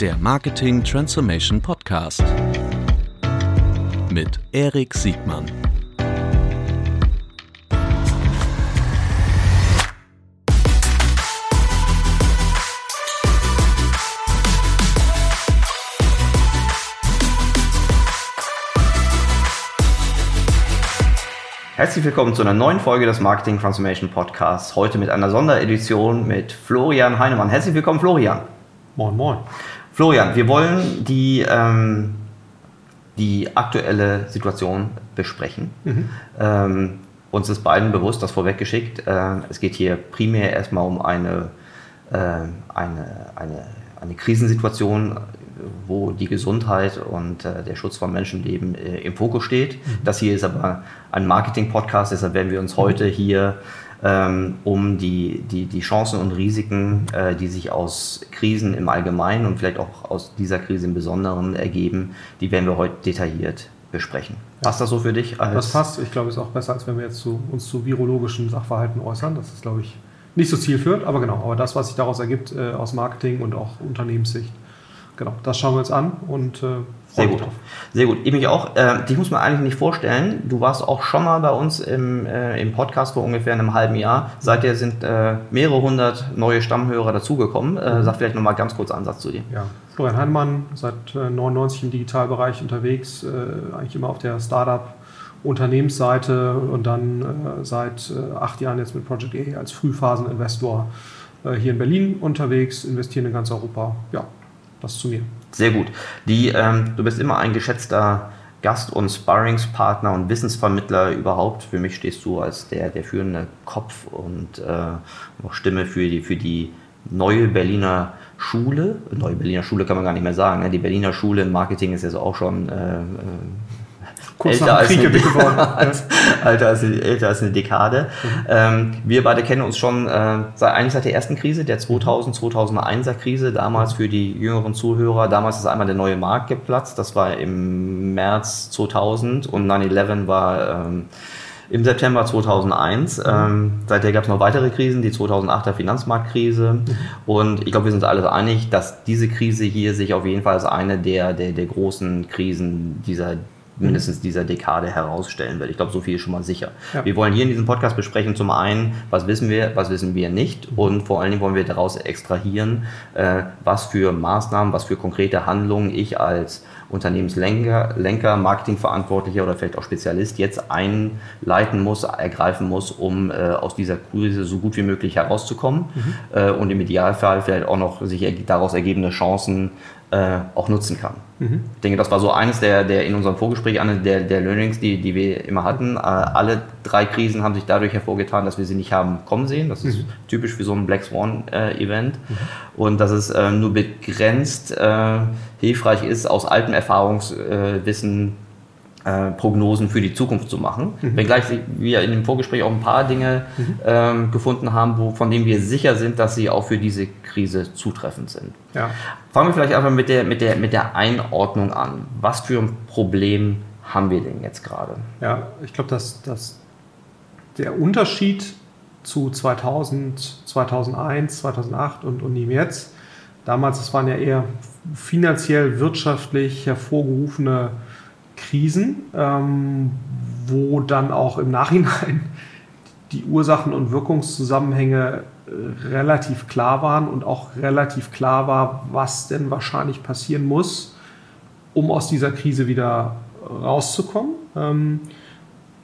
der Marketing Transformation Podcast mit Erik Siegmann. Herzlich willkommen zu einer neuen Folge des Marketing Transformation Podcasts. Heute mit einer Sonderedition mit Florian Heinemann. Herzlich willkommen, Florian. Moin, moin. Florian, wir wollen die, ähm, die aktuelle Situation besprechen. Mhm. Ähm, uns ist beiden bewusst, das vorweggeschickt, äh, es geht hier primär erstmal um eine, äh, eine, eine, eine Krisensituation, wo die Gesundheit und äh, der Schutz von Menschenleben äh, im Fokus steht. Mhm. Das hier ist aber ein Marketing-Podcast, deshalb werden wir uns heute hier um die, die, die Chancen und Risiken, äh, die sich aus Krisen im Allgemeinen und vielleicht auch aus dieser Krise im Besonderen ergeben, die werden wir heute detailliert besprechen. Passt das so für dich? das passt. Ich glaube, es ist auch besser, als wenn wir jetzt zu, uns zu virologischen Sachverhalten äußern. Das ist, glaube ich, nicht so zielführend, aber genau. Aber das, was sich daraus ergibt äh, aus Marketing und auch Unternehmenssicht, genau, das schauen wir uns an und äh, sehr gut. Sehr gut. Ich mich auch. Äh, dich muss man eigentlich nicht vorstellen. Du warst auch schon mal bei uns im, äh, im Podcast vor ungefähr einem halben Jahr. Seither sind äh, mehrere hundert neue Stammhörer dazugekommen. Äh, mhm. Sag vielleicht nochmal ganz kurz Ansatz zu dir. Ja, Florian Heinemann, seit 99 äh, im Digitalbereich unterwegs, äh, eigentlich immer auf der Startup- Unternehmensseite und dann äh, seit acht Jahren jetzt mit Project A als Frühphaseninvestor hier in Berlin unterwegs, investieren in ganz Europa. Ja, das zu mir. Sehr gut. Die, ähm, du bist immer ein geschätzter Gast und Sparringspartner und Wissensvermittler überhaupt. Für mich stehst du als der, der führende Kopf und äh, Stimme für die, für die neue Berliner Schule. Neue Berliner Schule kann man gar nicht mehr sagen. Ne? Die Berliner Schule im Marketing ist ja so auch schon äh, äh Kurz älter, als eine, geworden. als, älter, als, älter als eine Dekade. Mhm. Ähm, wir beide kennen uns schon äh, seit, eigentlich seit der ersten Krise, der 2000, 2001er Krise, damals für die jüngeren Zuhörer. Damals ist einmal der neue Markt geplatzt, das war im März 2000 und 9-11 war ähm, im September 2001. Mhm. Ähm, seither gab es noch weitere Krisen, die 2008er Finanzmarktkrise. Mhm. Und ich glaube, wir sind uns alle einig, dass diese Krise hier sich auf jeden Fall als eine der, der, der großen Krisen dieser mindestens dieser Dekade herausstellen wird. Ich glaube, so viel ist schon mal sicher. Ja. Wir wollen hier in diesem Podcast besprechen, zum einen, was wissen wir, was wissen wir nicht und vor allen Dingen wollen wir daraus extrahieren, äh, was für Maßnahmen, was für konkrete Handlungen ich als Unternehmenslenker, Lenker, Marketingverantwortlicher oder vielleicht auch Spezialist jetzt einleiten muss, ergreifen muss, um äh, aus dieser Krise so gut wie möglich herauszukommen mhm. äh, und im Idealfall vielleicht auch noch sich daraus ergebende Chancen äh, auch nutzen kann. Mhm. Ich denke, das war so eines der, der in unserem Vorgespräch, eines der, der Learnings, die, die wir immer hatten. Äh, alle drei Krisen haben sich dadurch hervorgetan, dass wir sie nicht haben kommen sehen. Das ist mhm. typisch für so ein Black Swan-Event. Äh, mhm. Und dass es äh, nur begrenzt hilfreich ist, aus altem Erfahrungswissen äh, Prognosen für die Zukunft zu machen. Mhm. Wenngleich wir in dem Vorgespräch auch ein paar Dinge mhm. ähm, gefunden haben, wo, von denen wir sicher sind, dass sie auch für diese Krise zutreffend sind. Ja. Fangen wir vielleicht einfach mit der, mit, der, mit der Einordnung an. Was für ein Problem haben wir denn jetzt gerade? Ja, ich glaube, dass, dass der Unterschied zu 2000, 2001, 2008 und, und ihm jetzt, damals, es waren ja eher finanziell, wirtschaftlich hervorgerufene Krisen, ähm, wo dann auch im Nachhinein die Ursachen und Wirkungszusammenhänge äh, relativ klar waren und auch relativ klar war, was denn wahrscheinlich passieren muss, um aus dieser Krise wieder rauszukommen. Ähm,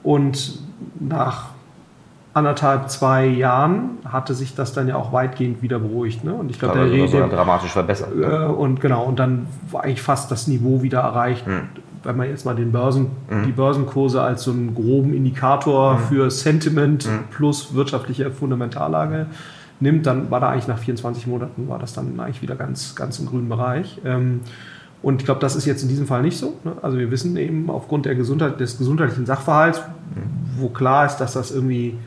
und nach anderthalb, zwei Jahren hatte sich das dann ja auch weitgehend wieder beruhigt. Ne? Und ich glaube, der Rede dramatisch verbessert. Ne? Äh, und genau, und dann war eigentlich fast das Niveau wieder erreicht. Hm wenn man jetzt mal den Börsen, mhm. die Börsenkurse als so einen groben Indikator mhm. für Sentiment mhm. plus wirtschaftliche Fundamentallage nimmt, dann war da eigentlich nach 24 Monaten war das dann eigentlich wieder ganz, ganz im grünen Bereich. Ähm, und ich glaube, das ist jetzt in diesem Fall nicht so. Ne? Also wir wissen eben aufgrund der Gesundheit, des gesundheitlichen Sachverhalts, mhm. wo klar ist, dass das irgendwie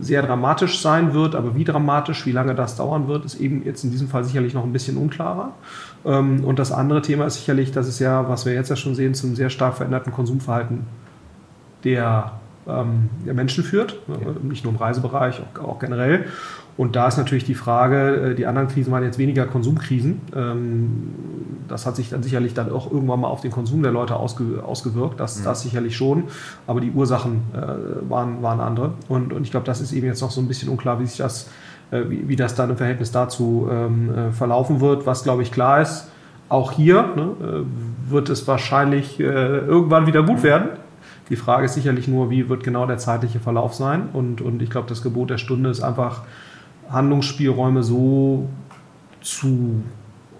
sehr dramatisch sein wird, aber wie dramatisch, wie lange das dauern wird, ist eben jetzt in diesem Fall sicherlich noch ein bisschen unklarer. Ähm, und das andere Thema ist sicherlich, dass es ja, was wir jetzt ja schon sehen, zum sehr stark veränderten Konsumverhalten der ähm, Menschen führt, ja. nicht nur im Reisebereich, auch, auch, generell. Und da ist natürlich die Frage, äh, die anderen Krisen waren jetzt weniger Konsumkrisen. Ähm, das hat sich dann sicherlich dann auch irgendwann mal auf den Konsum der Leute ausge, ausgewirkt, das, mhm. das sicherlich schon, aber die Ursachen äh, waren, waren andere. Und, und ich glaube, das ist eben jetzt noch so ein bisschen unklar, wie sich das, äh, wie, wie, das dann im Verhältnis dazu ähm, äh, verlaufen wird. Was, glaube ich, klar ist, auch hier ne, wird es wahrscheinlich irgendwann wieder gut werden. Die Frage ist sicherlich nur, wie wird genau der zeitliche Verlauf sein. Und, und ich glaube, das Gebot der Stunde ist einfach, Handlungsspielräume so zu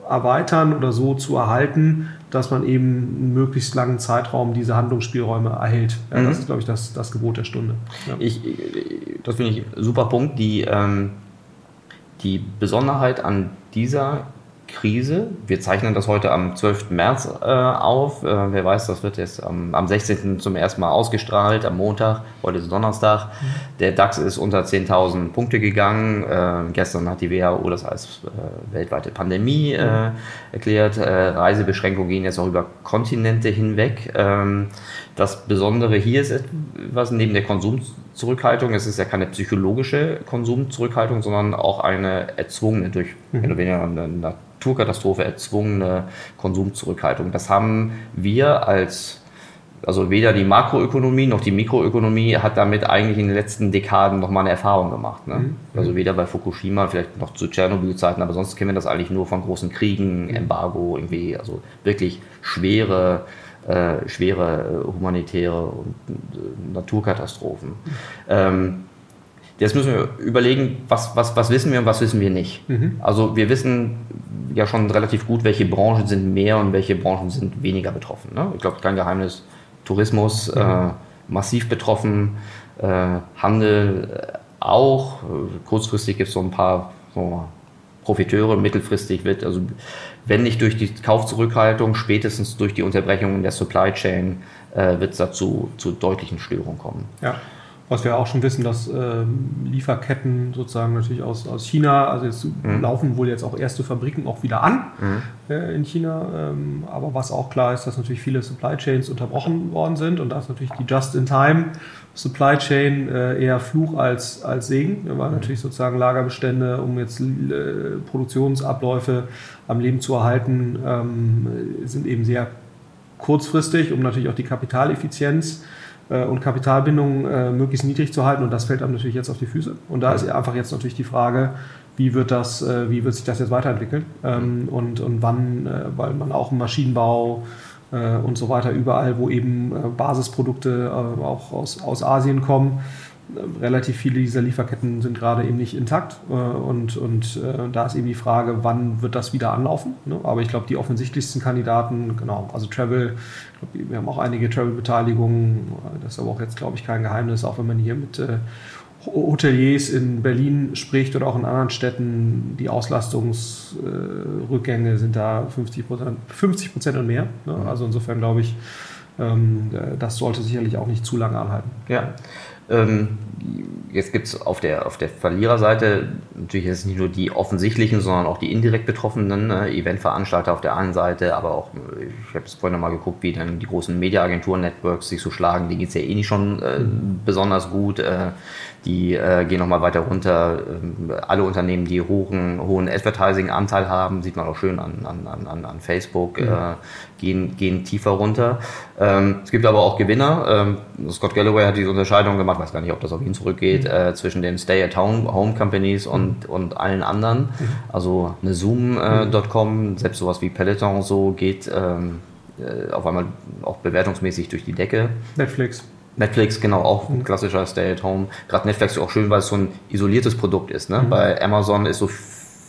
erweitern oder so zu erhalten, dass man eben einen möglichst langen Zeitraum diese Handlungsspielräume erhält. Ja, mhm. Das ist, glaube ich, das, das Gebot der Stunde. Ja. Ich, das finde ich ein super Punkt. Die, ähm, die Besonderheit an dieser Krise. Wir zeichnen das heute am 12. März äh, auf. Äh, wer weiß, das wird jetzt am, am 16. zum ersten Mal ausgestrahlt, am Montag. Heute ist Donnerstag. Der DAX ist unter 10.000 Punkte gegangen. Äh, gestern hat die WHO das als äh, weltweite Pandemie äh, erklärt. Äh, Reisebeschränkungen gehen jetzt auch über Kontinente hinweg. Ähm, das Besondere hier ist was neben der Konsumzurückhaltung, es ist ja keine psychologische Konsumzurückhaltung, sondern auch eine erzwungene durch mhm. eine Naturkatastrophe erzwungene Konsumzurückhaltung. Das haben wir als also weder die Makroökonomie noch die Mikroökonomie hat damit eigentlich in den letzten Dekaden nochmal eine Erfahrung gemacht. Ne? Mhm. Also weder bei Fukushima, vielleicht noch zu Tschernobyl-Zeiten, aber sonst kennen wir das eigentlich nur von großen Kriegen, mhm. Embargo, irgendwie, also wirklich schwere äh, schwere äh, humanitäre und äh, Naturkatastrophen. Ähm, jetzt müssen wir überlegen, was, was, was wissen wir und was wissen wir nicht. Mhm. Also wir wissen ja schon relativ gut, welche Branchen sind mehr und welche Branchen sind weniger betroffen. Ne? Ich glaube, kein Geheimnis, Tourismus mhm. äh, massiv betroffen, äh, Handel auch. Kurzfristig gibt es so ein paar so Profiteure, mittelfristig wird also wenn nicht durch die Kaufzurückhaltung, spätestens durch die Unterbrechung der Supply Chain äh, wird es dazu zu deutlichen Störungen kommen. Ja. Was wir auch schon wissen, dass äh, Lieferketten sozusagen natürlich aus, aus China, also jetzt mhm. laufen wohl jetzt auch erste Fabriken auch wieder an mhm. äh, in China. Ähm, aber was auch klar ist, dass natürlich viele Supply Chains unterbrochen worden sind und da ist natürlich die Just-in-Time Supply Chain äh, eher Fluch als, als Segen. Waren mhm. natürlich sozusagen Lagerbestände, um jetzt äh, Produktionsabläufe am Leben zu erhalten, ähm, sind eben sehr kurzfristig, um natürlich auch die Kapitaleffizienz äh, und Kapitalbindung äh, möglichst niedrig zu halten. Und das fällt einem natürlich jetzt auf die Füße. Und da ist einfach jetzt natürlich die Frage, wie wird, das, äh, wie wird sich das jetzt weiterentwickeln ähm, und, und wann, äh, weil man auch im Maschinenbau, äh, und so weiter, überall, wo eben äh, Basisprodukte äh, auch aus, aus Asien kommen. Relativ viele dieser Lieferketten sind gerade eben nicht intakt und, und da ist eben die Frage, wann wird das wieder anlaufen. Ne? Aber ich glaube, die offensichtlichsten Kandidaten, genau, also Travel, glaub, wir haben auch einige Travel-Beteiligungen, das ist aber auch jetzt, glaube ich, kein Geheimnis, auch wenn man hier mit Hoteliers in Berlin spricht oder auch in anderen Städten, die Auslastungsrückgänge sind da 50 Prozent 50 Prozent und mehr. Ne? Mhm. Also insofern glaube ich, das sollte sicherlich auch nicht zu lange anhalten. Ja. Ähm, jetzt gibt es auf der, auf der Verliererseite natürlich jetzt nicht nur die offensichtlichen, sondern auch die indirekt Betroffenen, ne? Eventveranstalter auf der einen Seite, aber auch, ich habe es vorhin nochmal geguckt, wie dann die großen Mediaagenturen-Networks sich so schlagen, die geht es ja eh nicht schon äh, mhm. besonders gut. Äh, die äh, gehen nochmal weiter runter. Ähm, alle Unternehmen, die hohen, hohen Advertising-Anteil haben, sieht man auch schön an, an, an, an Facebook, mhm. äh, gehen, gehen tiefer runter. Ähm, es gibt aber auch Gewinner. Ähm, Scott Galloway hat diese Unterscheidung gemacht, weiß gar nicht, ob das auf ihn zurückgeht, mhm. äh, zwischen den Stay-at-Home-Companies und, mhm. und allen anderen. Mhm. Also eine Zoom.com, äh, mhm. selbst sowas wie Peloton so geht ähm, äh, auf einmal auch bewertungsmäßig durch die Decke. Netflix. Netflix, genau, auch ein klassischer Stay-at-Home. Gerade Netflix ist auch schön, weil es so ein isoliertes Produkt ist. Ne? Mhm. Bei Amazon ist so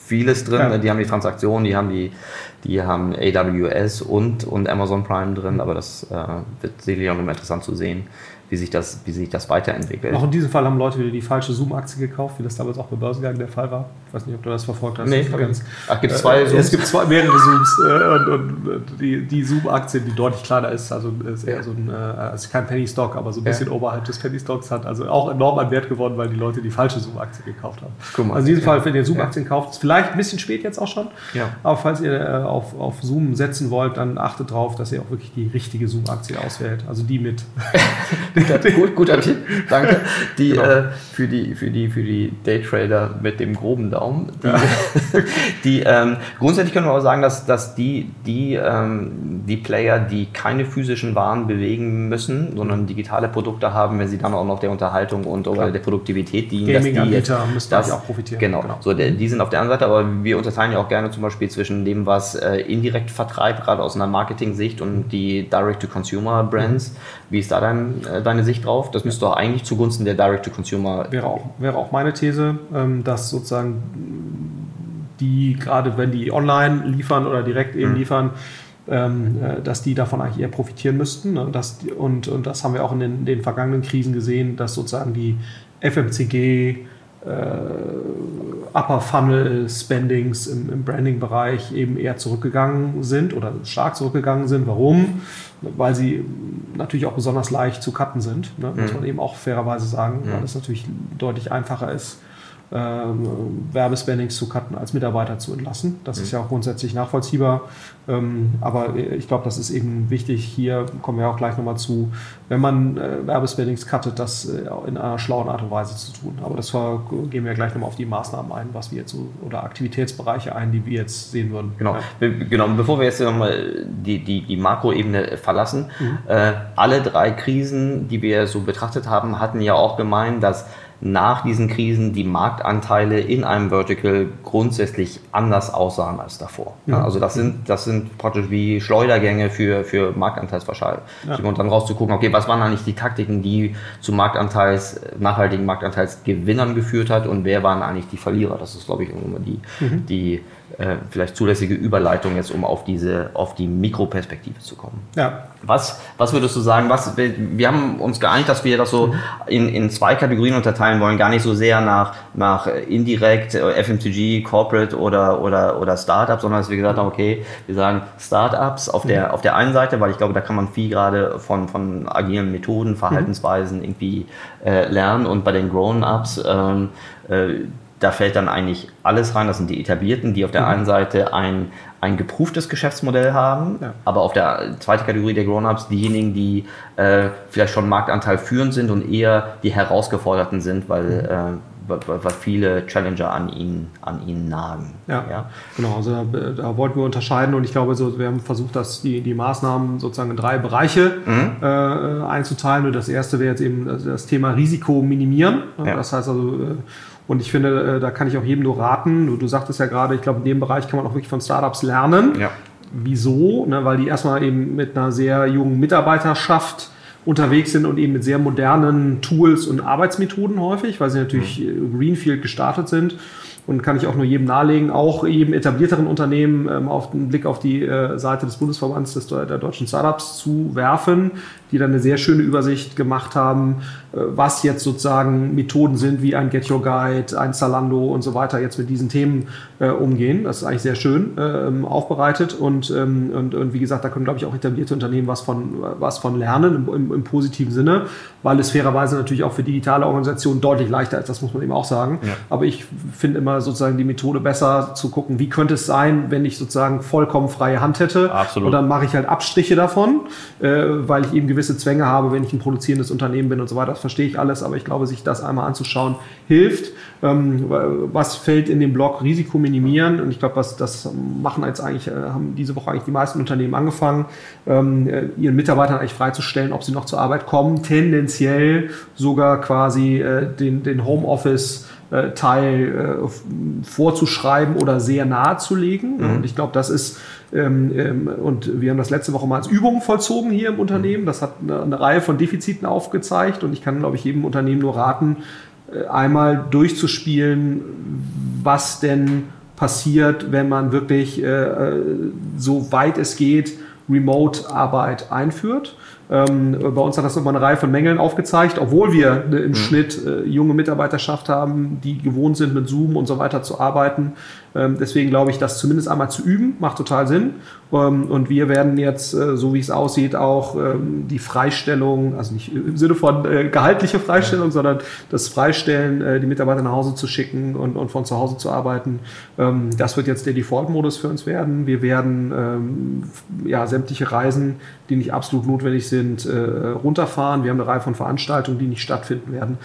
vieles drin. Ja. Ne? Die haben die Transaktionen, die haben die, die haben AWS und, und Amazon Prime drin, aber das äh, wird sicherlich auch immer interessant zu sehen wie sich das, wie sich das weiterentwickelt. Auch in diesem Fall haben Leute wieder die falsche Zoom-Aktie gekauft, wie das damals auch bei Börsengang der Fall war. Ich weiß nicht, ob du das verfolgt hast. Nee, ganz, Ach, gibt es zwei äh, Zooms? Es gibt zwei, mehrere Zooms äh, und, und, die, die Zoom-Aktie, die deutlich kleiner ist, also ist eher so ein, äh, also kein Penny-Stock, aber so ein bisschen ja. oberhalb des Penny-Stocks hat, also auch enorm an Wert gewonnen, weil die Leute die falsche Zoom-Aktie gekauft haben. Mal, also in diesem ja. Fall, wenn ihr Zoom-Aktien ja. kauft, ist vielleicht ein bisschen spät jetzt auch schon, ja. aber falls ihr äh, auf, auf Zoom setzen wollt, dann achtet darauf, dass ihr auch wirklich die richtige Zoom-Aktie auswählt, also die mit guter, gut, guter Tipp, danke. Die, genau. äh, für, die, für, die, für die Daytrader mit dem groben Daumen. Die, ja. die ähm, grundsätzlich können wir auch sagen, dass, dass die, die, ähm, die Player, die keine physischen Waren bewegen müssen, sondern digitale Produkte haben, wenn sie dann auch noch der Unterhaltung und oder der Produktivität dienen, jetzt, müssen das, auch profitieren. Genau, genau. So, der, die sind auf der anderen Seite, aber wir unterteilen ja auch gerne zum Beispiel zwischen dem, was äh, indirekt vertreibt, gerade aus einer Marketing-Sicht und die Direct-to-Consumer-Brands. Mhm. Wie ist da dein, äh, deine Sicht drauf? Das müsste doch eigentlich zugunsten der Direct-to-Consumer. Wäre auch, wäre auch meine These, ähm, dass sozusagen die, gerade wenn die online liefern oder direkt eben mhm. liefern, ähm, äh, dass die davon eigentlich eher profitieren müssten. Ne? Das, und, und das haben wir auch in den, den vergangenen Krisen gesehen, dass sozusagen die FMCG, Upper Funnel Spendings im, im Branding-Bereich eben eher zurückgegangen sind oder stark zurückgegangen sind. Warum? Weil sie natürlich auch besonders leicht zu cutten sind, ne? muss mhm. man eben auch fairerweise sagen, mhm. weil es natürlich deutlich einfacher ist, ähm, Werbespendings zu cutten, als Mitarbeiter zu entlassen. Das mhm. ist ja auch grundsätzlich nachvollziehbar. Ähm, aber ich glaube, das ist eben wichtig. Hier kommen wir auch gleich nochmal zu, wenn man äh, Werbespendings cuttet, das äh, in einer schlauen Art und Weise zu tun. Aber das war, gehen wir gleich nochmal auf die Maßnahmen ein, was wir jetzt so, oder Aktivitätsbereiche ein, die wir jetzt sehen würden. Genau, ja. genau. bevor wir jetzt nochmal die, die, die Makroebene verlassen, mhm. äh, alle drei Krisen, die wir so betrachtet haben, hatten ja auch gemeint, dass nach diesen Krisen die Marktanteile in einem Vertical grundsätzlich anders aussahen als davor. Ja. Also das sind, das sind praktisch wie Schleudergänge für, für Marktanteilsverschall. Ja. Und dann rauszugucken, okay, was waren eigentlich die Taktiken, die zu Marktanteils, nachhaltigen Marktanteilsgewinnern geführt hat und wer waren eigentlich die Verlierer? Das ist, glaube ich, immer die, mhm. die äh, vielleicht zulässige Überleitung jetzt, um auf diese, auf die Mikroperspektive zu kommen. Ja. Was, was würdest du sagen, was, wir haben uns geeinigt, dass wir das so mhm. in, in zwei Kategorien unterteilen wollen, gar nicht so sehr nach, nach indirekt, äh, FMCG, Corporate oder, oder, oder Startup, sondern dass wir gesagt haben, okay, wir sagen Startups auf der, mhm. auf der einen Seite, weil ich glaube, da kann man viel gerade von, von agilen Methoden, Verhaltensweisen mhm. irgendwie äh, lernen und bei den Grown-Ups, ähm, äh, da fällt dann eigentlich alles rein. Das sind die etablierten, die auf der mhm. einen Seite ein, ein geprüftes Geschäftsmodell haben, ja. aber auf der zweiten Kategorie der Grown-Ups diejenigen, die äh, vielleicht schon Marktanteil führend sind und eher die Herausgeforderten sind, weil, mhm. äh, weil viele Challenger an ihnen, an ihnen nagen. Ja, ja. genau. Also da, da, wollten wir unterscheiden und ich glaube, so, wir haben versucht, dass die, die Maßnahmen sozusagen in drei Bereiche mhm. äh, einzuteilen. Und das erste wäre jetzt eben das Thema Risiko minimieren. Ja. Das heißt also, äh, und ich finde, äh, da kann ich auch jedem nur raten. Du, du sagtest ja gerade, ich glaube, in dem Bereich kann man auch wirklich von Startups lernen. Ja. Wieso? Ne, weil die erstmal eben mit einer sehr jungen Mitarbeiterschaft unterwegs sind und eben mit sehr modernen Tools und Arbeitsmethoden häufig, weil sie natürlich mhm. Greenfield gestartet sind und kann ich auch nur jedem nahelegen, auch jedem etablierteren Unternehmen ähm, auf den Blick auf die äh, Seite des Bundesverbands des, der deutschen Startups zu werfen, die dann eine sehr schöne Übersicht gemacht haben, was jetzt sozusagen Methoden sind, wie ein Get Your Guide, ein Zalando und so weiter jetzt mit diesen Themen äh, umgehen. Das ist eigentlich sehr schön äh, aufbereitet und, ähm, und, und wie gesagt, da können, glaube ich, auch etablierte Unternehmen was von, was von lernen im, im, im positiven Sinne, weil es fairerweise natürlich auch für digitale Organisationen deutlich leichter ist, das muss man eben auch sagen. Ja. Aber ich finde immer sozusagen die Methode besser zu gucken, wie könnte es sein, wenn ich sozusagen vollkommen freie Hand hätte. Absolut. Und dann mache ich halt Abstriche davon, äh, weil ich eben gewisse Zwänge habe, wenn ich ein produzierendes Unternehmen bin und so weiter. Verstehe ich alles, aber ich glaube, sich das einmal anzuschauen, hilft. Ähm, was fällt in den Block Risiko minimieren? Und ich glaube, was das machen jetzt eigentlich, äh, haben diese Woche eigentlich die meisten Unternehmen angefangen, ähm, äh, ihren Mitarbeitern eigentlich freizustellen, ob sie noch zur Arbeit kommen, tendenziell sogar quasi äh, den, den Homeoffice Teil vorzuschreiben oder sehr nahe zu legen. Mhm. Und ich glaube, das ist und wir haben das letzte Woche mal als Übung vollzogen hier im Unternehmen. Das hat eine, eine Reihe von Defiziten aufgezeigt und ich kann, glaube ich, jedem Unternehmen nur raten, äh, einmal durchzuspielen, was denn passiert, wenn man wirklich äh, so weit es geht Remote-Arbeit einführt. Ähm, bei uns hat das nochmal eine Reihe von Mängeln aufgezeigt, obwohl wir ne, im mhm. Schnitt äh, junge Mitarbeiterschaft haben, die gewohnt sind, mit Zoom und so weiter zu arbeiten. Ähm, deswegen glaube ich, das zumindest einmal zu üben, macht total Sinn. Ähm, und wir werden jetzt, äh, so wie es aussieht, auch ähm, die Freistellung, also nicht im Sinne von äh, gehaltliche Freistellung, sondern das Freistellen, äh, die Mitarbeiter nach Hause zu schicken und, und von zu Hause zu arbeiten. Ähm, das wird jetzt der Default-Modus für uns werden. Wir werden ja, sämtliche Reisen, die nicht absolut notwendig sind, runterfahren. Wir haben eine Reihe von Veranstaltungen, die nicht stattfinden werden.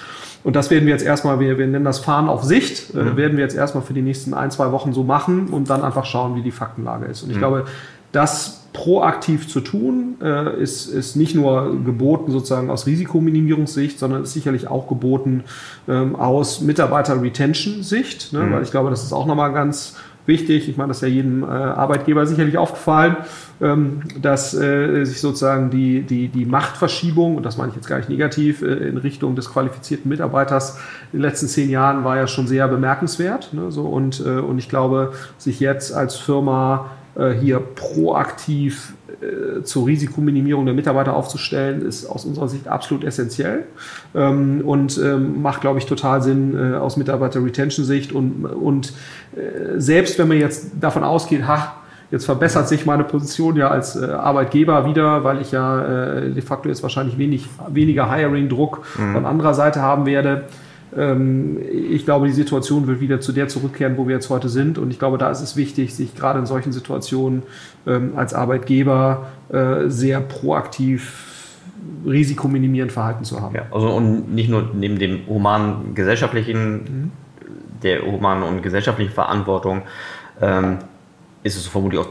Und das werden wir jetzt erstmal, wir, wir nennen das Fahren auf Sicht, mhm. werden wir jetzt erstmal für die nächsten ein, zwei Wochen so machen und dann einfach schauen, wie die Faktenlage ist. Und ich mhm. glaube, das proaktiv zu tun, äh, ist, ist nicht nur geboten sozusagen aus Risikominimierungssicht, sondern ist sicherlich auch geboten ähm, aus Mitarbeiter-Retention-Sicht, ne? mhm. weil ich glaube, das ist auch nochmal ganz wichtig. Ich meine, das ist ja jedem äh, Arbeitgeber sicherlich aufgefallen, ähm, dass äh, sich sozusagen die, die, die Machtverschiebung, und das meine ich jetzt gar nicht negativ, äh, in Richtung des qualifizierten Mitarbeiters in den letzten zehn Jahren war ja schon sehr bemerkenswert. Ne? So, und, äh, und ich glaube, sich jetzt als Firma hier proaktiv äh, zur Risikominimierung der Mitarbeiter aufzustellen, ist aus unserer Sicht absolut essentiell ähm, und ähm, macht, glaube ich, total Sinn äh, aus Mitarbeiter-Retention-Sicht. Und, und selbst wenn man jetzt davon ausgeht, ha, Jetzt verbessert sich meine Position ja als äh, Arbeitgeber wieder, weil ich ja äh, de facto jetzt wahrscheinlich wenig, weniger Hiring-Druck mhm. von anderer Seite haben werde. Ähm, ich glaube, die Situation wird wieder zu der zurückkehren, wo wir jetzt heute sind. Und ich glaube, da ist es wichtig, sich gerade in solchen Situationen ähm, als Arbeitgeber äh, sehr proaktiv risikominimierend Verhalten zu haben. Ja, also und nicht nur neben dem humanen gesellschaftlichen, mhm. der humanen und gesellschaftlichen Verantwortung, ähm, ist es vermutlich auch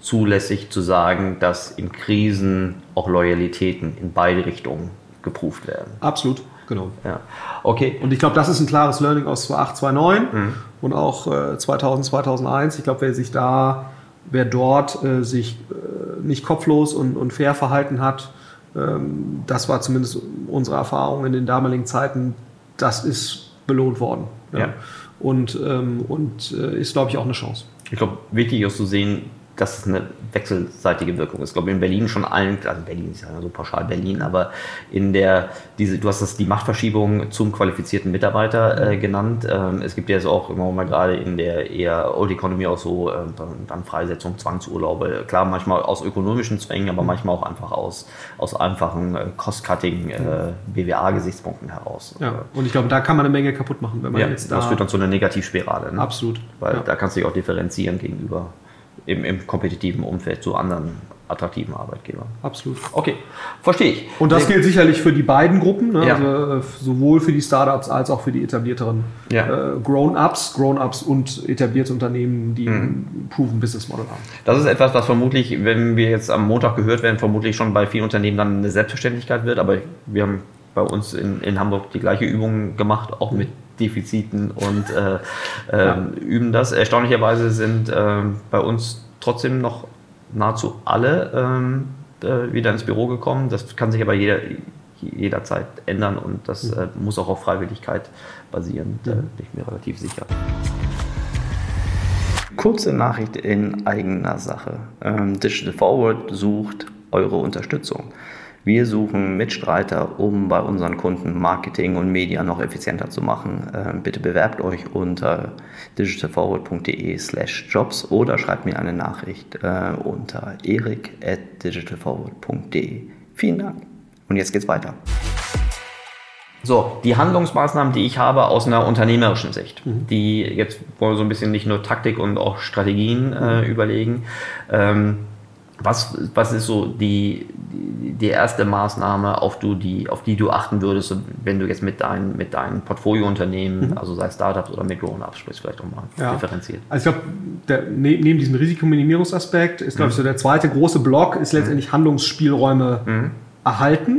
zulässig zu sagen, dass in Krisen auch Loyalitäten in beide Richtungen geprüft werden. Absolut. Genau. Ja. Okay. Und ich glaube, das ist ein klares Learning aus 2008, 2009 mhm. und auch äh, 2000, 2001. Ich glaube, wer sich da, wer dort äh, sich äh, nicht kopflos und, und fair verhalten hat, ähm, das war zumindest unsere Erfahrung in den damaligen Zeiten, das ist belohnt worden. Ja. ja. Und, ähm, und äh, ist, glaube ich, auch eine Chance. Ich glaube, wichtig ist zu sehen, dass es eine wechselseitige Wirkung ist. Ich glaube, in Berlin schon allen, also Berlin ist ja so pauschal Berlin, aber in der, diese, du hast das die Machtverschiebung zum qualifizierten Mitarbeiter äh, genannt. Ähm, es gibt ja jetzt auch immer mal gerade in der eher Old Economy auch so äh, dann Freisetzung, Zwangsurlaube. Klar, manchmal aus ökonomischen Zwängen, aber manchmal auch einfach aus, aus einfachen äh, Cost-Cutting, äh, BWA-Gesichtspunkten heraus. Ja, und ich glaube, da kann man eine Menge kaputt machen, wenn man ja, jetzt da. Das führt dann zu einer Negativspirale. Ne? Absolut. Weil ja. da kannst du dich auch differenzieren gegenüber im, im kompetitiven Umfeld zu anderen attraktiven Arbeitgebern. Absolut. Okay, verstehe ich. Und das gilt sicherlich für die beiden Gruppen, ne? ja. also äh, sowohl für die Startups als auch für die etablierteren ja. äh, Grown-ups, Grown-ups und etablierte Unternehmen, die mhm. ein proven Business Model haben. Das ist etwas, was vermutlich, wenn wir jetzt am Montag gehört werden, vermutlich schon bei vielen Unternehmen dann eine Selbstverständlichkeit wird. Aber wir haben bei uns in, in Hamburg die gleiche Übung gemacht, auch mit Defiziten und äh, ja. üben das. Erstaunlicherweise sind äh, bei uns trotzdem noch nahezu alle ähm, äh, wieder ins Büro gekommen. Das kann sich aber jeder, jederzeit ändern und das mhm. Äh, muss auch auf Freiwilligkeit basieren, da bin ich mir relativ sicher. Kurze Nachricht in eigener Sache. Ähm, Digital Forward sucht eure Unterstützung. Wir suchen Mitstreiter, um bei unseren Kunden Marketing und Media noch effizienter zu machen. Ähm, bitte bewerbt euch unter digitalforward.de slash jobs oder schreibt mir eine Nachricht äh, unter erik at digitalforward.de. Vielen Dank. Und jetzt geht's weiter. So, die Handlungsmaßnahmen, die ich habe aus einer unternehmerischen Sicht, mhm. die jetzt wollen wir so ein bisschen nicht nur Taktik und auch Strategien äh, überlegen. Ähm, was, was ist so die, die erste Maßnahme, auf, du die, auf die du achten würdest, wenn du jetzt mit, dein, mit deinen Portfoliounternehmen, mhm. also sei Startups oder mit Grown-Ups sprichst, vielleicht auch mal ja. differenziert? Also ich glaube, ne, neben diesem Risikominimierungsaspekt ist, glaube mhm. ich, so der zweite große Block ist letztendlich mhm. Handlungsspielräume mhm. erhalten,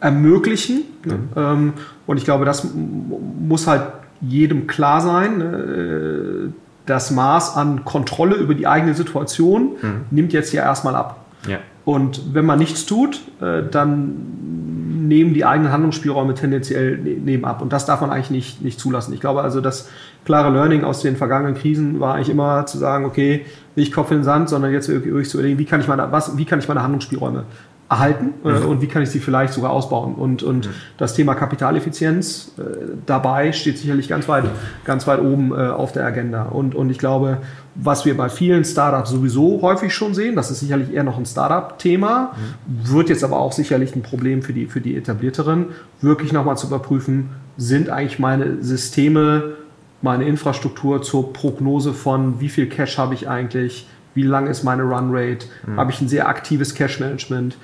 ermöglichen. Ne? Mhm. Ähm, und ich glaube, das muss halt jedem klar sein. Das Maß an Kontrolle über die eigene Situation mhm. nimmt jetzt ja erstmal ab. Ja. Und wenn man nichts tut, äh, dann nehmen die eigenen Handlungsspielräume tendenziell ne-, nehmen ab. Und das darf man eigentlich nicht, nicht zulassen. Ich glaube also, das klare Learning aus den vergangenen Krisen war eigentlich immer zu sagen, okay, nicht Kopf in den Sand, sondern jetzt wirklich zu überlegen, wie kann ich meine, was, wie kann ich meine Handlungsspielräume erhalten äh, mhm. und wie kann ich sie vielleicht sogar ausbauen. Und, und mhm. das Thema Kapitaleffizienz äh, dabei steht sicherlich ganz weit, ganz weit oben äh, auf der Agenda. Und, und ich glaube, was wir bei vielen Startups sowieso häufig schon sehen, das ist sicherlich eher noch ein Startup-Thema, mhm. wird jetzt aber auch sicherlich ein Problem für die, für die etablierteren, wirklich nochmal zu überprüfen, sind eigentlich meine Systeme, meine Infrastruktur zur Prognose von, wie viel Cash habe ich eigentlich, wie lang ist meine Runrate, mhm. habe ich ein sehr aktives Cash-Management,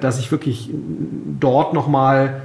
dass ich wirklich dort nochmal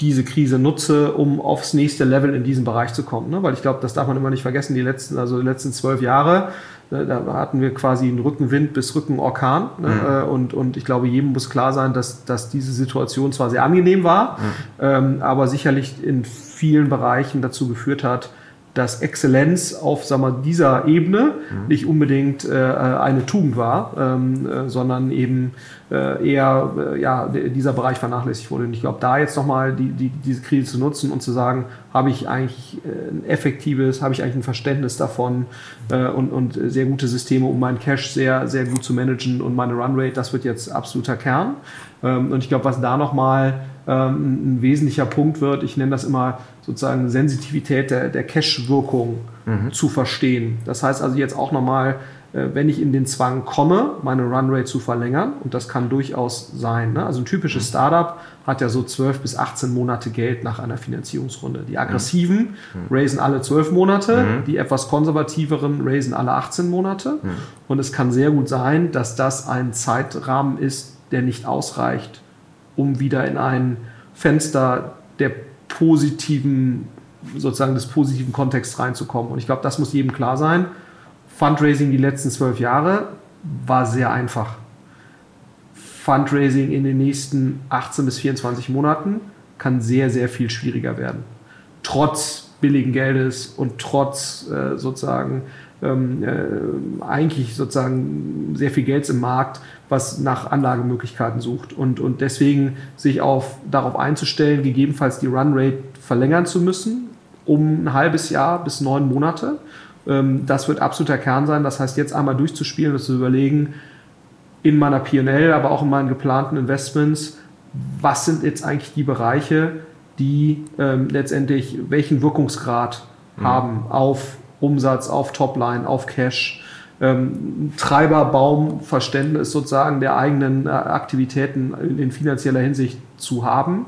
diese Krise nutze, um aufs nächste Level in diesem Bereich zu kommen. Ne? Weil ich glaube, das darf man immer nicht vergessen, die letzten, also die letzten zwölf Jahre, äh, da hatten wir quasi einen Rückenwind bis Rückenorkan. Ne? Mhm. Äh, und, und ich glaube, jedem muss klar sein, dass, dass diese Situation zwar sehr angenehm war, mhm. ähm, aber sicherlich in vielen Bereichen dazu geführt hat, dass Exzellenz auf sagen wir, dieser Ebene mhm. nicht unbedingt äh, eine Tugend war, ähm, äh, sondern eben äh, eher äh, ja, dieser Bereich vernachlässigt wurde. Und ich glaube, da jetzt nochmal die, die, diese Krise zu nutzen und zu sagen, habe ich eigentlich äh, ein effektives, habe ich eigentlich ein Verständnis davon äh, und, und sehr gute Systeme, um meinen Cash sehr, sehr gut zu managen und meine Runrate, das wird jetzt absoluter Kern. Ähm, und ich glaube, was da nochmal ähm, ein wesentlicher Punkt wird, ich nenne das immer sozusagen Sensitivität der, der Cash-Wirkung mhm. zu verstehen. Das heißt also jetzt auch nochmal, äh, wenn ich in den Zwang komme, meine Runrate zu verlängern, und das kann durchaus sein. Ne? Also ein typisches mhm. Startup hat ja so 12 bis 18 Monate Geld nach einer Finanzierungsrunde. Die aggressiven mhm. raisen alle 12 Monate, mhm. die etwas konservativeren raisen alle 18 Monate. Mhm. Und es kann sehr gut sein, dass das ein Zeitrahmen ist, der nicht ausreicht, um wieder in ein Fenster der positiven, sozusagen des positiven Kontexts reinzukommen. Und ich glaube, das muss jedem klar sein. Fundraising die letzten zwölf Jahre war sehr einfach. Fundraising in den nächsten 18 bis 24 Monaten kann sehr, sehr viel schwieriger werden. Trotz billigen Geldes und trotz äh, sozusagen ähm, äh, eigentlich sozusagen sehr viel Geld im Markt, was nach Anlagemöglichkeiten sucht. Und, und deswegen sich auf, darauf einzustellen, gegebenenfalls die Runrate verlängern zu müssen, um ein halbes Jahr bis neun Monate. Ähm, das wird absoluter Kern sein. Das heißt, jetzt einmal durchzuspielen und zu überlegen, in meiner PL, aber auch in meinen geplanten Investments, was sind jetzt eigentlich die Bereiche, die ähm, letztendlich welchen Wirkungsgrad mhm. haben auf Umsatz, auf Topline, auf Cash, ähm, Treiberbaumverständnis sozusagen der eigenen äh, Aktivitäten in, in, finanzieller Hinsicht zu haben.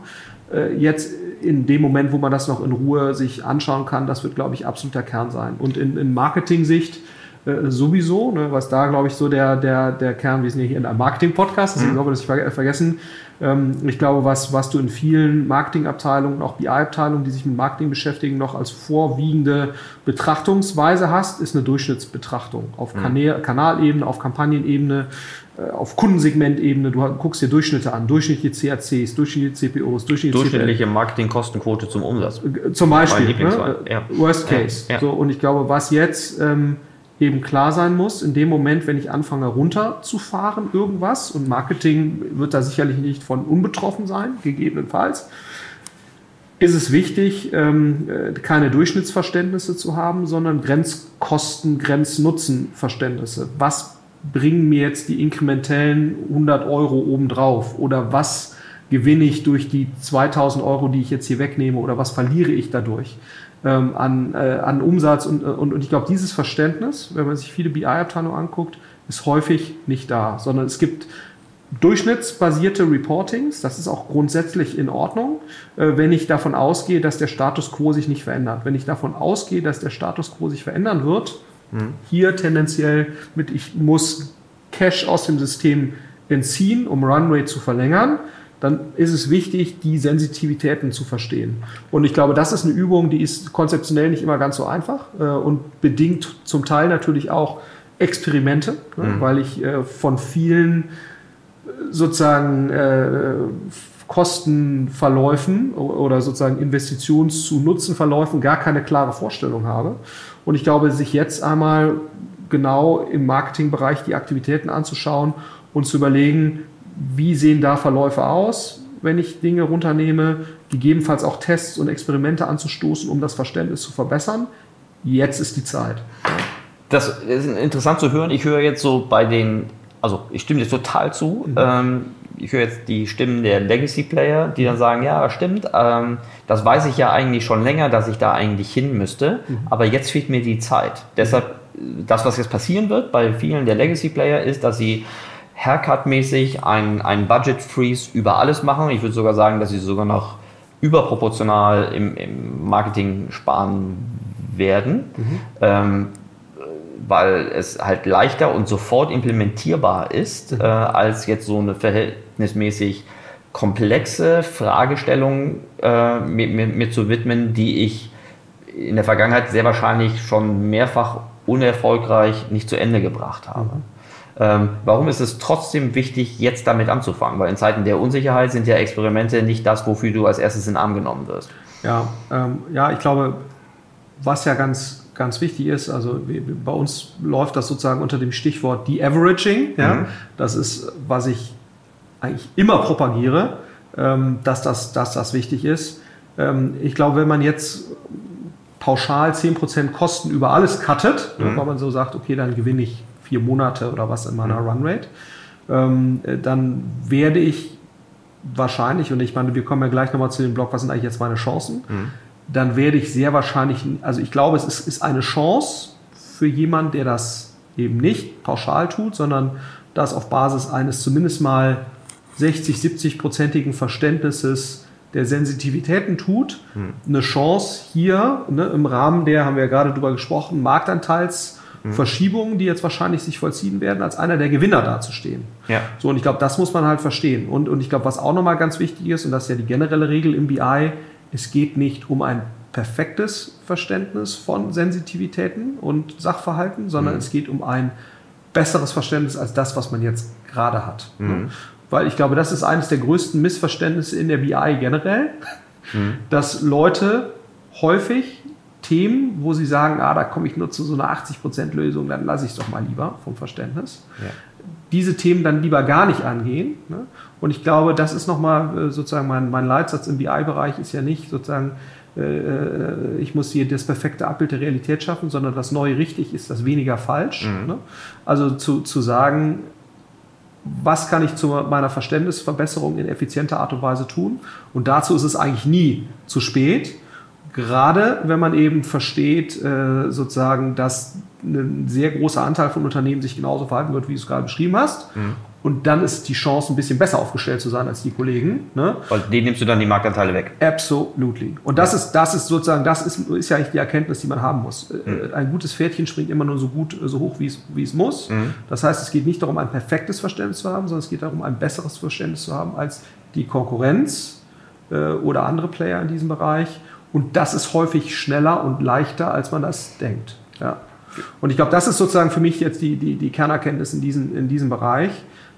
Äh, jetzt in dem Moment, wo man das noch in Ruhe sich anschauen kann, das wird, glaube ich, absoluter Kern sein. Und in, in Marketing-Sicht äh, sowieso, ne, was da, glaube ich, so der, der, der Kern, wir sind ja hier in einem Marketing-Podcast, deswegen mhm. glaube ich, das ver vergessen. Ähm, ich glaube, was, was du in vielen Marketingabteilungen, auch BI-Abteilungen, die sich mit Marketing beschäftigen, noch als vorwiegende Betrachtungsweise hast, ist eine Durchschnittsbetrachtung auf mhm. Kanä Kanalebene, auf Kampagnenebene, äh, auf Kundensegmentebene. Du guckst dir Durchschnitte an, durchschnittliche CACs, durchschnittliche CPOs, durchschnittliche, durchschnittliche Marketingkostenquote zum Umsatz. Zum Beispiel. Ne? Ja. Worst Case. Ja. So, und ich glaube, was jetzt ähm, eben klar sein muss, in dem Moment, wenn ich anfange runterzufahren irgendwas, und Marketing wird da sicherlich nicht von unbetroffen sein, gegebenenfalls, ist es wichtig, ähm, äh, keine Durchschnittsverständnisse zu haben, sondern Grenzkosten, Grenznutzenverständnisse. Was bringen mir jetzt die inkrementellen 100 Euro obendrauf? Oder was gewinne ich durch die 2000 Euro, die ich jetzt hier wegnehme? Oder was verliere ich dadurch? Ähm, an, äh, an Umsatz und, und, und ich glaube, dieses Verständnis, wenn man sich viele BI-Abteilungen anguckt, ist häufig nicht da, sondern es gibt durchschnittsbasierte Reportings, das ist auch grundsätzlich in Ordnung, äh, wenn ich davon ausgehe, dass der Status quo sich nicht verändert. Wenn ich davon ausgehe, dass der Status quo sich verändern wird, mhm. hier tendenziell mit, ich muss Cash aus dem System entziehen, um Runway zu verlängern, dann ist es wichtig, die Sensitivitäten zu verstehen. Und ich glaube, das ist eine Übung, die ist konzeptionell nicht immer ganz so einfach äh, und bedingt zum Teil natürlich auch Experimente, ne, mhm. weil ich äh, von vielen äh, sozusagen äh, Kostenverläufen oder sozusagen Investitions- zu Nutzenverläufen gar keine klare Vorstellung habe. Und ich glaube, sich jetzt einmal genau im Marketingbereich die Aktivitäten anzuschauen und zu überlegen, wie sehen da Verläufe aus, wenn ich Dinge runternehme, gegebenenfalls auch Tests und Experimente anzustoßen, um das Verständnis zu verbessern. Jetzt ist die Zeit. Das ist interessant zu hören. Ich höre jetzt so bei den, also ich stimme dir total zu. Mhm. Ähm, ich höre jetzt die Stimmen der Legacy-Player, die dann sagen, ja, stimmt, ähm, das weiß ich ja eigentlich schon länger, dass ich da eigentlich hin müsste, mhm. aber jetzt fehlt mir die Zeit. Deshalb, das, was jetzt passieren wird bei vielen der Legacy-Player, ist, dass sie Haircut-mäßig ein, ein Budget-Freeze über alles machen. Ich würde sogar sagen, dass sie sogar noch überproportional im, im Marketing sparen werden. Mhm. Ähm, weil es halt leichter und sofort implementierbar ist, äh, als jetzt so eine verhältnismäßig komplexe Fragestellung äh, mir, mir, mir zu widmen, die ich in der Vergangenheit sehr wahrscheinlich schon mehrfach unerfolgreich nicht zu Ende gebracht habe. Ähm, warum ist es trotzdem wichtig, jetzt damit anzufangen? Weil in Zeiten der Unsicherheit sind ja Experimente nicht das, wofür du als erstes in den Arm genommen wirst. Ja, ähm, ja, ich glaube, was ja ganz, ganz wichtig ist, also bei uns läuft das sozusagen unter dem Stichwort De-Averaging. Ja? Mhm. Das ist, was ich eigentlich immer propagiere, ähm, dass, das, dass das wichtig ist. Ähm, ich glaube, wenn man jetzt pauschal 10% Kosten über alles cuttet, mhm. weil man so sagt, okay, dann gewinne ich vier Monate oder was in meiner mhm. Runrate, ähm, äh, dann werde ich wahrscheinlich, und ich meine, wir kommen ja gleich nochmal zu dem Blog, was sind eigentlich jetzt meine Chancen, mhm. dann werde ich sehr wahrscheinlich, also ich glaube, es ist, ist eine Chance für jemanden, der das eben nicht pauschal tut, sondern das auf Basis eines zumindest mal 60, 70-prozentigen Verständnisses der Sensitivitäten tut, hm. eine Chance hier ne, im Rahmen der, haben wir ja gerade drüber gesprochen, Marktanteilsverschiebungen, die jetzt wahrscheinlich sich vollziehen werden, als einer der Gewinner dazustehen. Ja. So, und ich glaube, das muss man halt verstehen. Und, und ich glaube, was auch nochmal ganz wichtig ist, und das ist ja die generelle Regel im BI, es geht nicht um ein perfektes Verständnis von Sensitivitäten und Sachverhalten, sondern mhm. es geht um ein besseres Verständnis als das, was man jetzt gerade hat. Mhm weil ich glaube, das ist eines der größten Missverständnisse in der BI generell, mhm. dass Leute häufig Themen, wo sie sagen, ah, da komme ich nur zu so einer 80% Lösung, dann lasse ich es doch mal lieber vom Verständnis. Ja. Diese Themen dann lieber gar nicht angehen. Ne? Und ich glaube, das ist nochmal äh, sozusagen mein, mein Leitsatz im BI-Bereich ist ja nicht sozusagen, äh, äh, ich muss hier das perfekte Abbild der Realität schaffen, sondern das Neue richtig ist das weniger falsch. Mhm. Ne? Also zu, zu sagen, was kann ich zu meiner Verständnisverbesserung in effizienter Art und Weise tun. Und dazu ist es eigentlich nie zu spät. Gerade wenn man eben versteht, äh, sozusagen, dass ein sehr großer Anteil von Unternehmen sich genauso verhalten wird, wie du es gerade beschrieben hast. Mhm. Und dann ist die Chance, ein bisschen besser aufgestellt zu sein als die Kollegen. Ne? Weil denen nimmst du dann die Marktanteile weg. Absolutely. Und das ja. ist, das ist sozusagen, das ist, ist ja eigentlich die Erkenntnis, die man haben muss. Mhm. Ein gutes Pferdchen springt immer nur so gut, so hoch, wie es, wie es muss. Mhm. Das heißt, es geht nicht darum, ein perfektes Verständnis zu haben, sondern es geht darum, ein besseres Verständnis zu haben als die Konkurrenz äh, oder andere Player in diesem Bereich. Und das ist häufig schneller und leichter, als man das denkt. Ja. Und ich glaube, das ist sozusagen für mich jetzt die, die, die Kernerkenntnis in diesem, in diesem Bereich.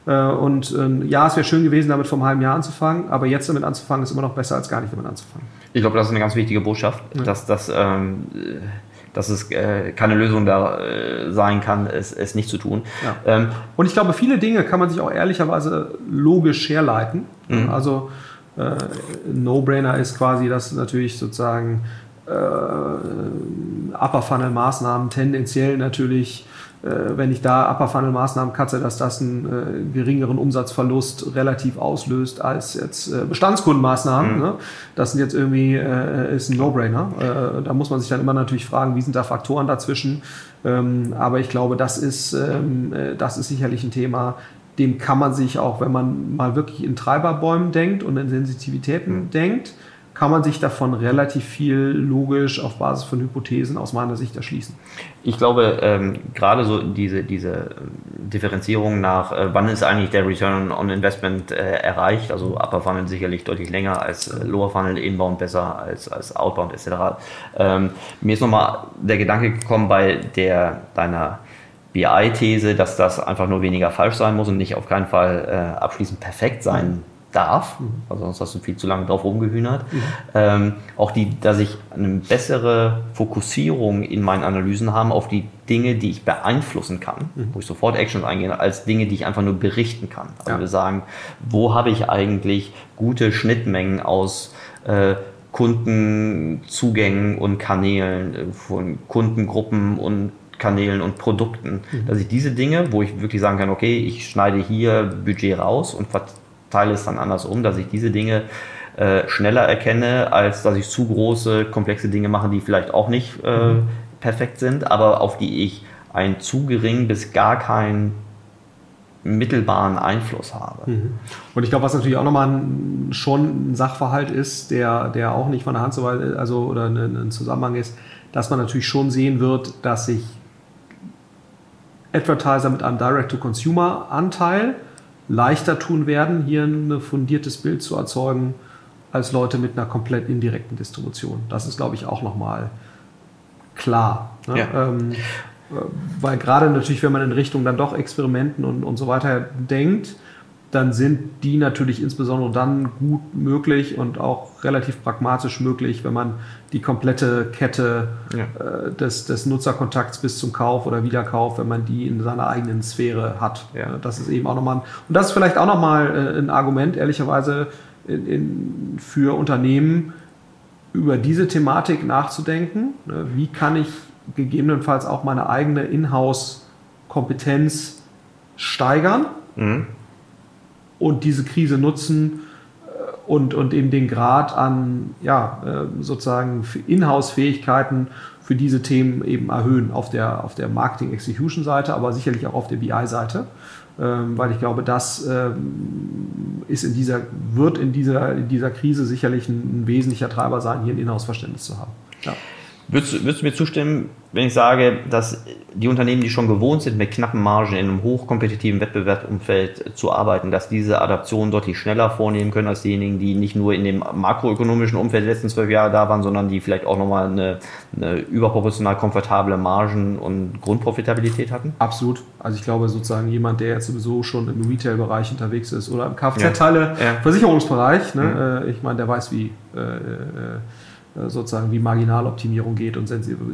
Äh, und äh, ja, es wäre schön gewesen, damit vor einem halben Jahr anzufangen, aber jetzt damit anzufangen, ist immer noch besser, als gar nicht damit anzufangen. Ich glaube, das ist eine ganz wichtige Botschaft, ja. dass, dass, ähm, dass es äh, keine Lösung da äh, sein kann, es, es nicht zu tun. Ja. Ähm, und ich glaube, viele Dinge kann man sich auch ehrlicherweise logisch herleiten. Mhm. Also äh, No-Brainer ist quasi, dass natürlich sozusagen äh, Upper Funnel Maßnahmen tendenziell natürlich äh, wenn ich da Upper Funnel Maßnahmen katze, dass das einen äh, geringeren Umsatzverlust relativ auslöst als jetzt äh, Bestandskundenmaßnahmen. Mhm. Ne? Das sind jetzt irgendwie, äh, ist ein No-Brainer. Äh, da muss man sich dann immer natürlich fragen, wie sind da Faktoren dazwischen. Ähm, aber ich glaube, das ist, ähm, äh, das ist sicherlich ein Thema, dem kann man sich auch, wenn man mal wirklich in Treiberbäumen denkt und in Sensitivitäten mhm. denkt, kann man sich davon relativ viel logisch auf Basis von Hypothesen aus meiner Sicht erschließen. Ich glaube, ähm, gerade so diese, diese Differenzierung nach, äh, wann ist eigentlich der Return on Investment äh, erreicht, also Upper Funnel sicherlich deutlich länger als äh, Lower Funnel, Inbound besser als, als Outbound etc. Ähm, mir ist nochmal der Gedanke gekommen bei der deiner BI-These, dass das einfach nur weniger falsch sein muss und nicht auf keinen Fall äh, abschließend perfekt sein darf, also sonst hast du viel zu lange drauf rumgehühnert. Mhm. Ähm, auch die, dass ich eine bessere Fokussierung in meinen Analysen habe auf die Dinge, die ich beeinflussen kann, mhm. wo ich sofort Actions eingehe, als Dinge, die ich einfach nur berichten kann. Also ja. wir sagen, wo habe ich eigentlich gute Schnittmengen aus äh, Kundenzugängen und Kanälen, äh, von Kundengruppen und Kanälen und Produkten, mhm. dass ich diese Dinge, wo ich wirklich sagen kann, okay, ich schneide hier Budget raus und teile es dann andersrum, dass ich diese Dinge äh, schneller erkenne, als dass ich zu große, komplexe Dinge mache, die vielleicht auch nicht äh, mhm. perfekt sind, aber auf die ich einen zu geringen bis gar keinen mittelbaren Einfluss habe. Mhm. Und ich glaube, was natürlich auch nochmal ein, schon ein Sachverhalt ist, der, der auch nicht von der Hand so weit, also oder ein, ein Zusammenhang ist, dass man natürlich schon sehen wird, dass sich Advertiser mit einem Direct-to-Consumer-Anteil leichter tun werden, hier ein fundiertes Bild zu erzeugen, als Leute mit einer komplett indirekten Distribution. Das ist, glaube ich, auch nochmal klar. Ne? Ja. Ähm, äh, weil gerade natürlich, wenn man in Richtung dann doch Experimenten und, und so weiter denkt, dann sind die natürlich insbesondere dann gut möglich und auch relativ pragmatisch möglich, wenn man die komplette Kette ja. äh, des, des Nutzerkontakts bis zum Kauf oder Wiederkauf, wenn man die in seiner eigenen Sphäre hat. Ja. Das ist eben auch nochmal, und das ist vielleicht auch nochmal äh, ein Argument, ehrlicherweise, in, in, für Unternehmen, über diese Thematik nachzudenken. Ne, wie kann ich gegebenenfalls auch meine eigene Inhouse-Kompetenz steigern? Mhm und diese Krise nutzen äh, und, und eben den Grad an ja, äh, sozusagen Inhouse-Fähigkeiten für diese Themen eben erhöhen auf der, auf der Marketing-Execution-Seite, aber sicherlich auch auf der BI-Seite. Ähm, weil ich glaube, das ähm, ist in dieser, wird in dieser, in dieser Krise sicherlich ein, wesentlicher Treiber sein, hier ein Inhouse-Verständnis zu haben. Ja. Würdest, würdest, du mir zustimmen, wenn ich sage, dass die Unternehmen, die schon gewohnt sind, mit knappen Margen in einem hochkompetitiven Wettbewerbsumfeld zu arbeiten, dass diese Adaption deutlich schneller vornehmen können als diejenigen, die nicht nur in dem makroökonomischen Umfeld der letzten zwölf Jahre da waren, sondern die vielleicht auch nochmal eine, eine überproportional komfortable Margen- und Grundprofitabilität hatten? Absolut. Also ich glaube sozusagen jemand, der jetzt sowieso schon im Retail-Bereich unterwegs ist oder im Kfz-Teile, ja. Versicherungsbereich, ne? Mhm. ich meine, der weiß, wie äh, äh äh, sozusagen wie Marginaloptimierung geht und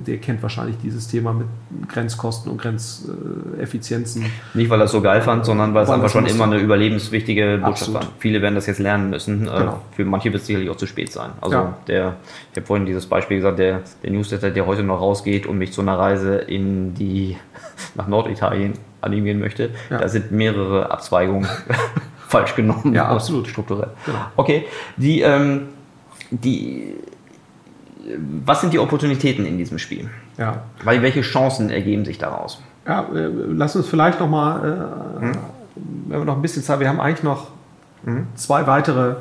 der kennt wahrscheinlich dieses Thema mit Grenzkosten und Grenzeffizienzen. Nicht, weil er es so geil fand, sondern weil, es einfach schon immer eine überlebenswichtige Botschaft war. Viele werden das jetzt lernen müssen. Äh, genau. Für manche wird es sicherlich auch zu spät sein. Also ja. der, ich habe vorhin dieses Beispiel gesagt, der, der Newsletter, der heute noch rausgeht und mich zu einer Reise in die nach Norditalien animieren möchte, ja. da sind mehrere Abzweigungen falsch genommen. Ja, absolut. Strukturell. Genau. Okay, die, ähm, die was sind die Opportunitäten in diesem Spiel? Ja. Weil welche Chancen ergeben sich daraus? Ja, äh, lass uns vielleicht noch mal, äh, hm? wenn wir noch ein bisschen Zeit, wir haben eigentlich noch hm? zwei weitere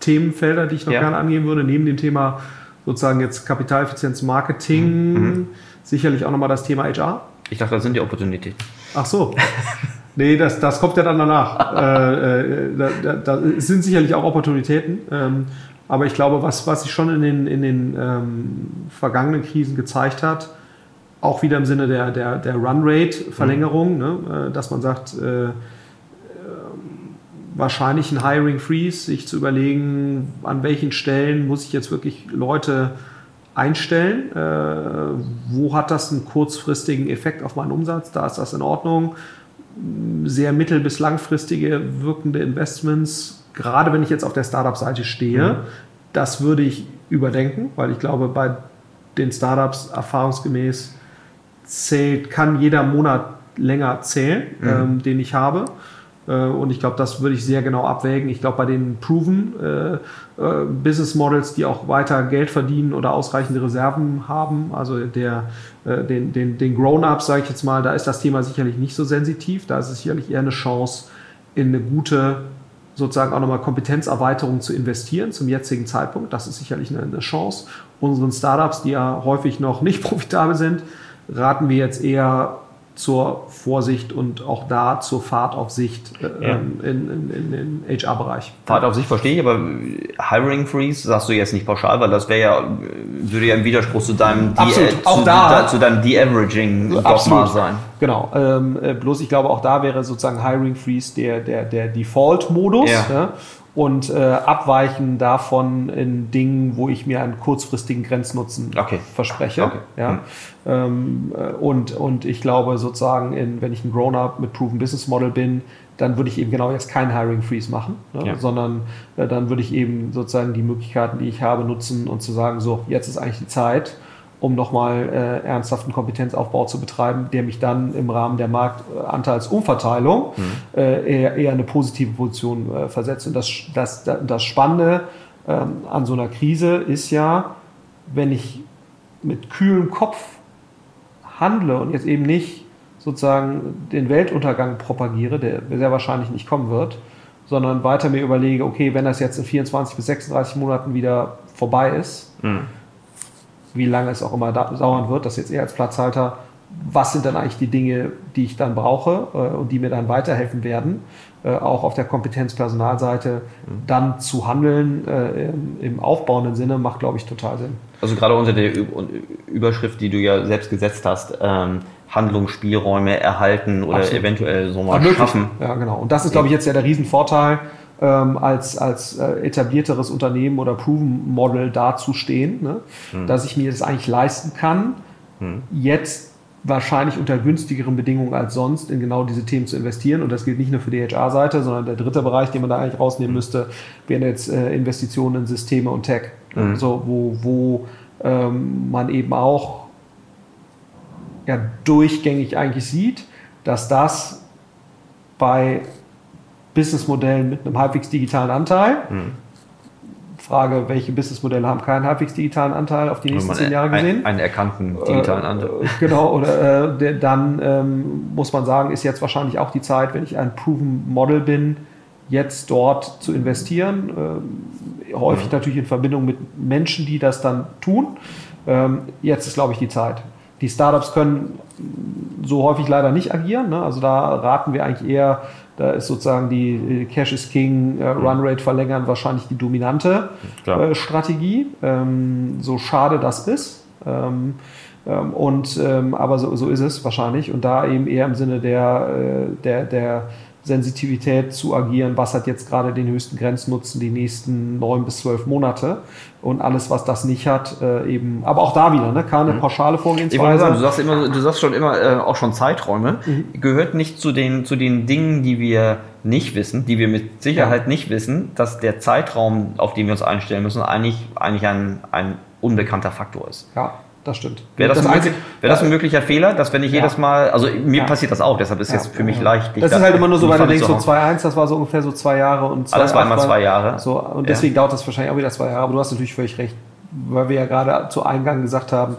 Themenfelder, die ich noch ja. gerne angehen würde, neben dem Thema sozusagen jetzt Kapitaleffizienz Marketing, mhm. sicherlich auch nochmal das Thema HR. Ich dachte, das sind die Opportunitäten. Ach so. Nee, das, das kommt ja dann danach. äh, äh, da, da, da, sind sicherlich auch Opportunitäten. Ähm, aber ich glaube, was, was sich schon in den, in den ähm, vergangenen Krisen gezeigt hat, auch wieder im Sinne der, der, der Run-Rate-Verlängerung, mhm. ne, äh, dass man sagt, äh, äh, wahrscheinlich ein Hiring Freeze, sich zu überlegen, an welchen Stellen muss ich jetzt wirklich Leute einstellen, äh, wo hat das einen kurzfristigen Effekt auf meinen Umsatz, da ist das in Ordnung. Sehr mittel- bis langfristige wirkende Investments gerade wenn ich jetzt auf der Startup-Seite stehe, mhm. das würde ich überdenken, weil ich glaube, bei den Startups erfahrungsgemäß zählt, kann jeder Monat länger zählen, mhm. ähm, den ich habe. Äh, und ich glaube, das würde ich sehr genau abwägen. Ich glaube, bei den Proven äh, äh, Business Models, die auch weiter Geld verdienen oder ausreichende Reserven haben, also der, äh, den, den, den Grown-Ups, sage ich jetzt mal, da ist das Thema sicherlich nicht so sensitiv. Da ist es sicherlich eher eine Chance, in eine gute sozusagen auch nochmal Kompetenzerweiterung zu investieren zum jetzigen Zeitpunkt. Das ist sicherlich eine, Chance. Unseren Startups, die ja häufig noch nicht profitabel sind, raten wir jetzt eher zur Vorsicht und auch da zur Fahrt auf Sicht äh, ja. Ähm, in, in, in, HR-Bereich. Fahrt auf Sicht verstehe ich, aber Hiring Freeze sagst du jetzt nicht pauschal, weil das wäre ja, würde ja im Widerspruch zu deinem De-Averaging-Dogma sein. Genau. Ähm, äh, bloß ich glaube, auch da wäre sozusagen Hiring Freeze der, der, der Default-Modus. Ja. Ja? Und äh, abweichen davon in Dingen, wo ich mir einen kurzfristigen Grenznutzen okay. verspreche. Okay. Ja? Hm. Ähm, äh, und, und ich glaube sozusagen, in, wenn ich ein Grown-up mit Proven Business Model bin, dann würde ich eben genau jetzt keinen Hiring Freeze machen, ne? ja. sondern äh, dann würde ich eben sozusagen die Möglichkeiten, die ich habe, nutzen und zu sagen, so, jetzt ist eigentlich die Zeit, um nochmal äh, ernsthaften Kompetenzaufbau zu betreiben, der mich dann im Rahmen der Marktanteilsumverteilung mhm. äh, eher, eher eine positive Position äh, versetzt. Und das, das, das Spannende ähm, an so einer Krise ist ja, wenn ich mit kühlem Kopf handle und jetzt eben nicht sozusagen den Weltuntergang propagiere, der sehr wahrscheinlich nicht kommen wird, sondern weiter mir überlege, okay, wenn das jetzt in 24 bis 36 Monaten wieder vorbei ist, mhm wie lange es auch immer dauern wird, das jetzt eher als Platzhalter, was sind dann eigentlich die Dinge, die ich dann brauche äh, und die mir dann weiterhelfen werden, äh, auch auf der Kompetenzpersonalseite mhm. dann zu handeln äh, im, im, aufbauenden Sinne, macht, glaube ich, total Sinn. Also gerade unter der Überschrift, die du ja selbst gesetzt hast, ähm, Handlungsspielräume erhalten oder Absolut. eventuell so mal schaffen. Ja, genau. Und das ist, glaube ich, jetzt ja der Riesenvorteil, ähm, als, als äh, etablierteres Unternehmen oder Proven Model dazustehen, ne? Hm. dass ich mir das eigentlich leisten kann, hm. jetzt wahrscheinlich unter günstigeren Bedingungen als sonst in genau diese Themen zu investieren. Und das gilt nicht nur für die HR-Seite, sondern der dritte Bereich, den man da eigentlich rausnehmen hm. müsste, wären jetzt äh, Investitionen in Systeme und Tech. Mhm. So, wo, wo ähm, man eben auch ja, durchgängig eigentlich sieht, dass das bei Businessmodellen mit einem halbwegs digitalen Anteil. Mhm. Frage, welche Businessmodelle haben keinen halbwegs digitalen Anteil auf die nächsten zehn Jahre gesehen? Einen, einen erkannten digitalen Anteil. Äh, genau, oder äh, dann ähm, muss man sagen, ist jetzt wahrscheinlich auch die Zeit, wenn ich ein Proven Model bin, jetzt dort zu investieren. Ähm, häufig mhm. natürlich in Verbindung mit Menschen, die das dann tun. Ähm, jetzt ist, glaube ich, die Zeit. Die Startups können so häufig leider nicht agieren. Ne? Also da raten wir eigentlich eher da ist sozusagen die Cash is King, äh, mhm. Runrate verlängern wahrscheinlich die dominante äh, Strategie. Ähm, so schade das ist. Ähm, ähm, und, ähm, aber so, so ist es wahrscheinlich. Und da eben eher im Sinne der, äh, der, der Sensitivität zu agieren, was hat jetzt gerade den höchsten Grenznutzen die nächsten neun bis zwölf Monate und alles, was das nicht hat, äh, eben, aber auch da wieder, ne, keine mhm. pauschale Vorgehensweise. Sagen, du sagst immer, du sagst schon immer äh, auch schon Zeiträume, mhm. gehört nicht zu den, zu den Dingen, die wir nicht wissen, die wir mit Sicherheit ja. nicht wissen, dass der Zeitraum, auf den wir uns einstellen müssen, eigentlich, eigentlich ein, ein unbekannter Faktor ist. Ja das stimmt. Wäre das, das, ein, möglich, wär das ein möglicher Fehler, dass wenn ich ja. jedes Mal, also mir ja. passiert das auch, deshalb ist ja. jetzt für mich leicht. Das ist halt immer nur so, weil du denkst, so 2-1, das war so ungefähr so zwei Jahre und zwei Alles war immer zwei Jahre. So, und deswegen dauert das wahrscheinlich auch wieder zwei Jahre, aber du hast natürlich völlig recht, weil wir ja gerade zu Eingang gesagt haben,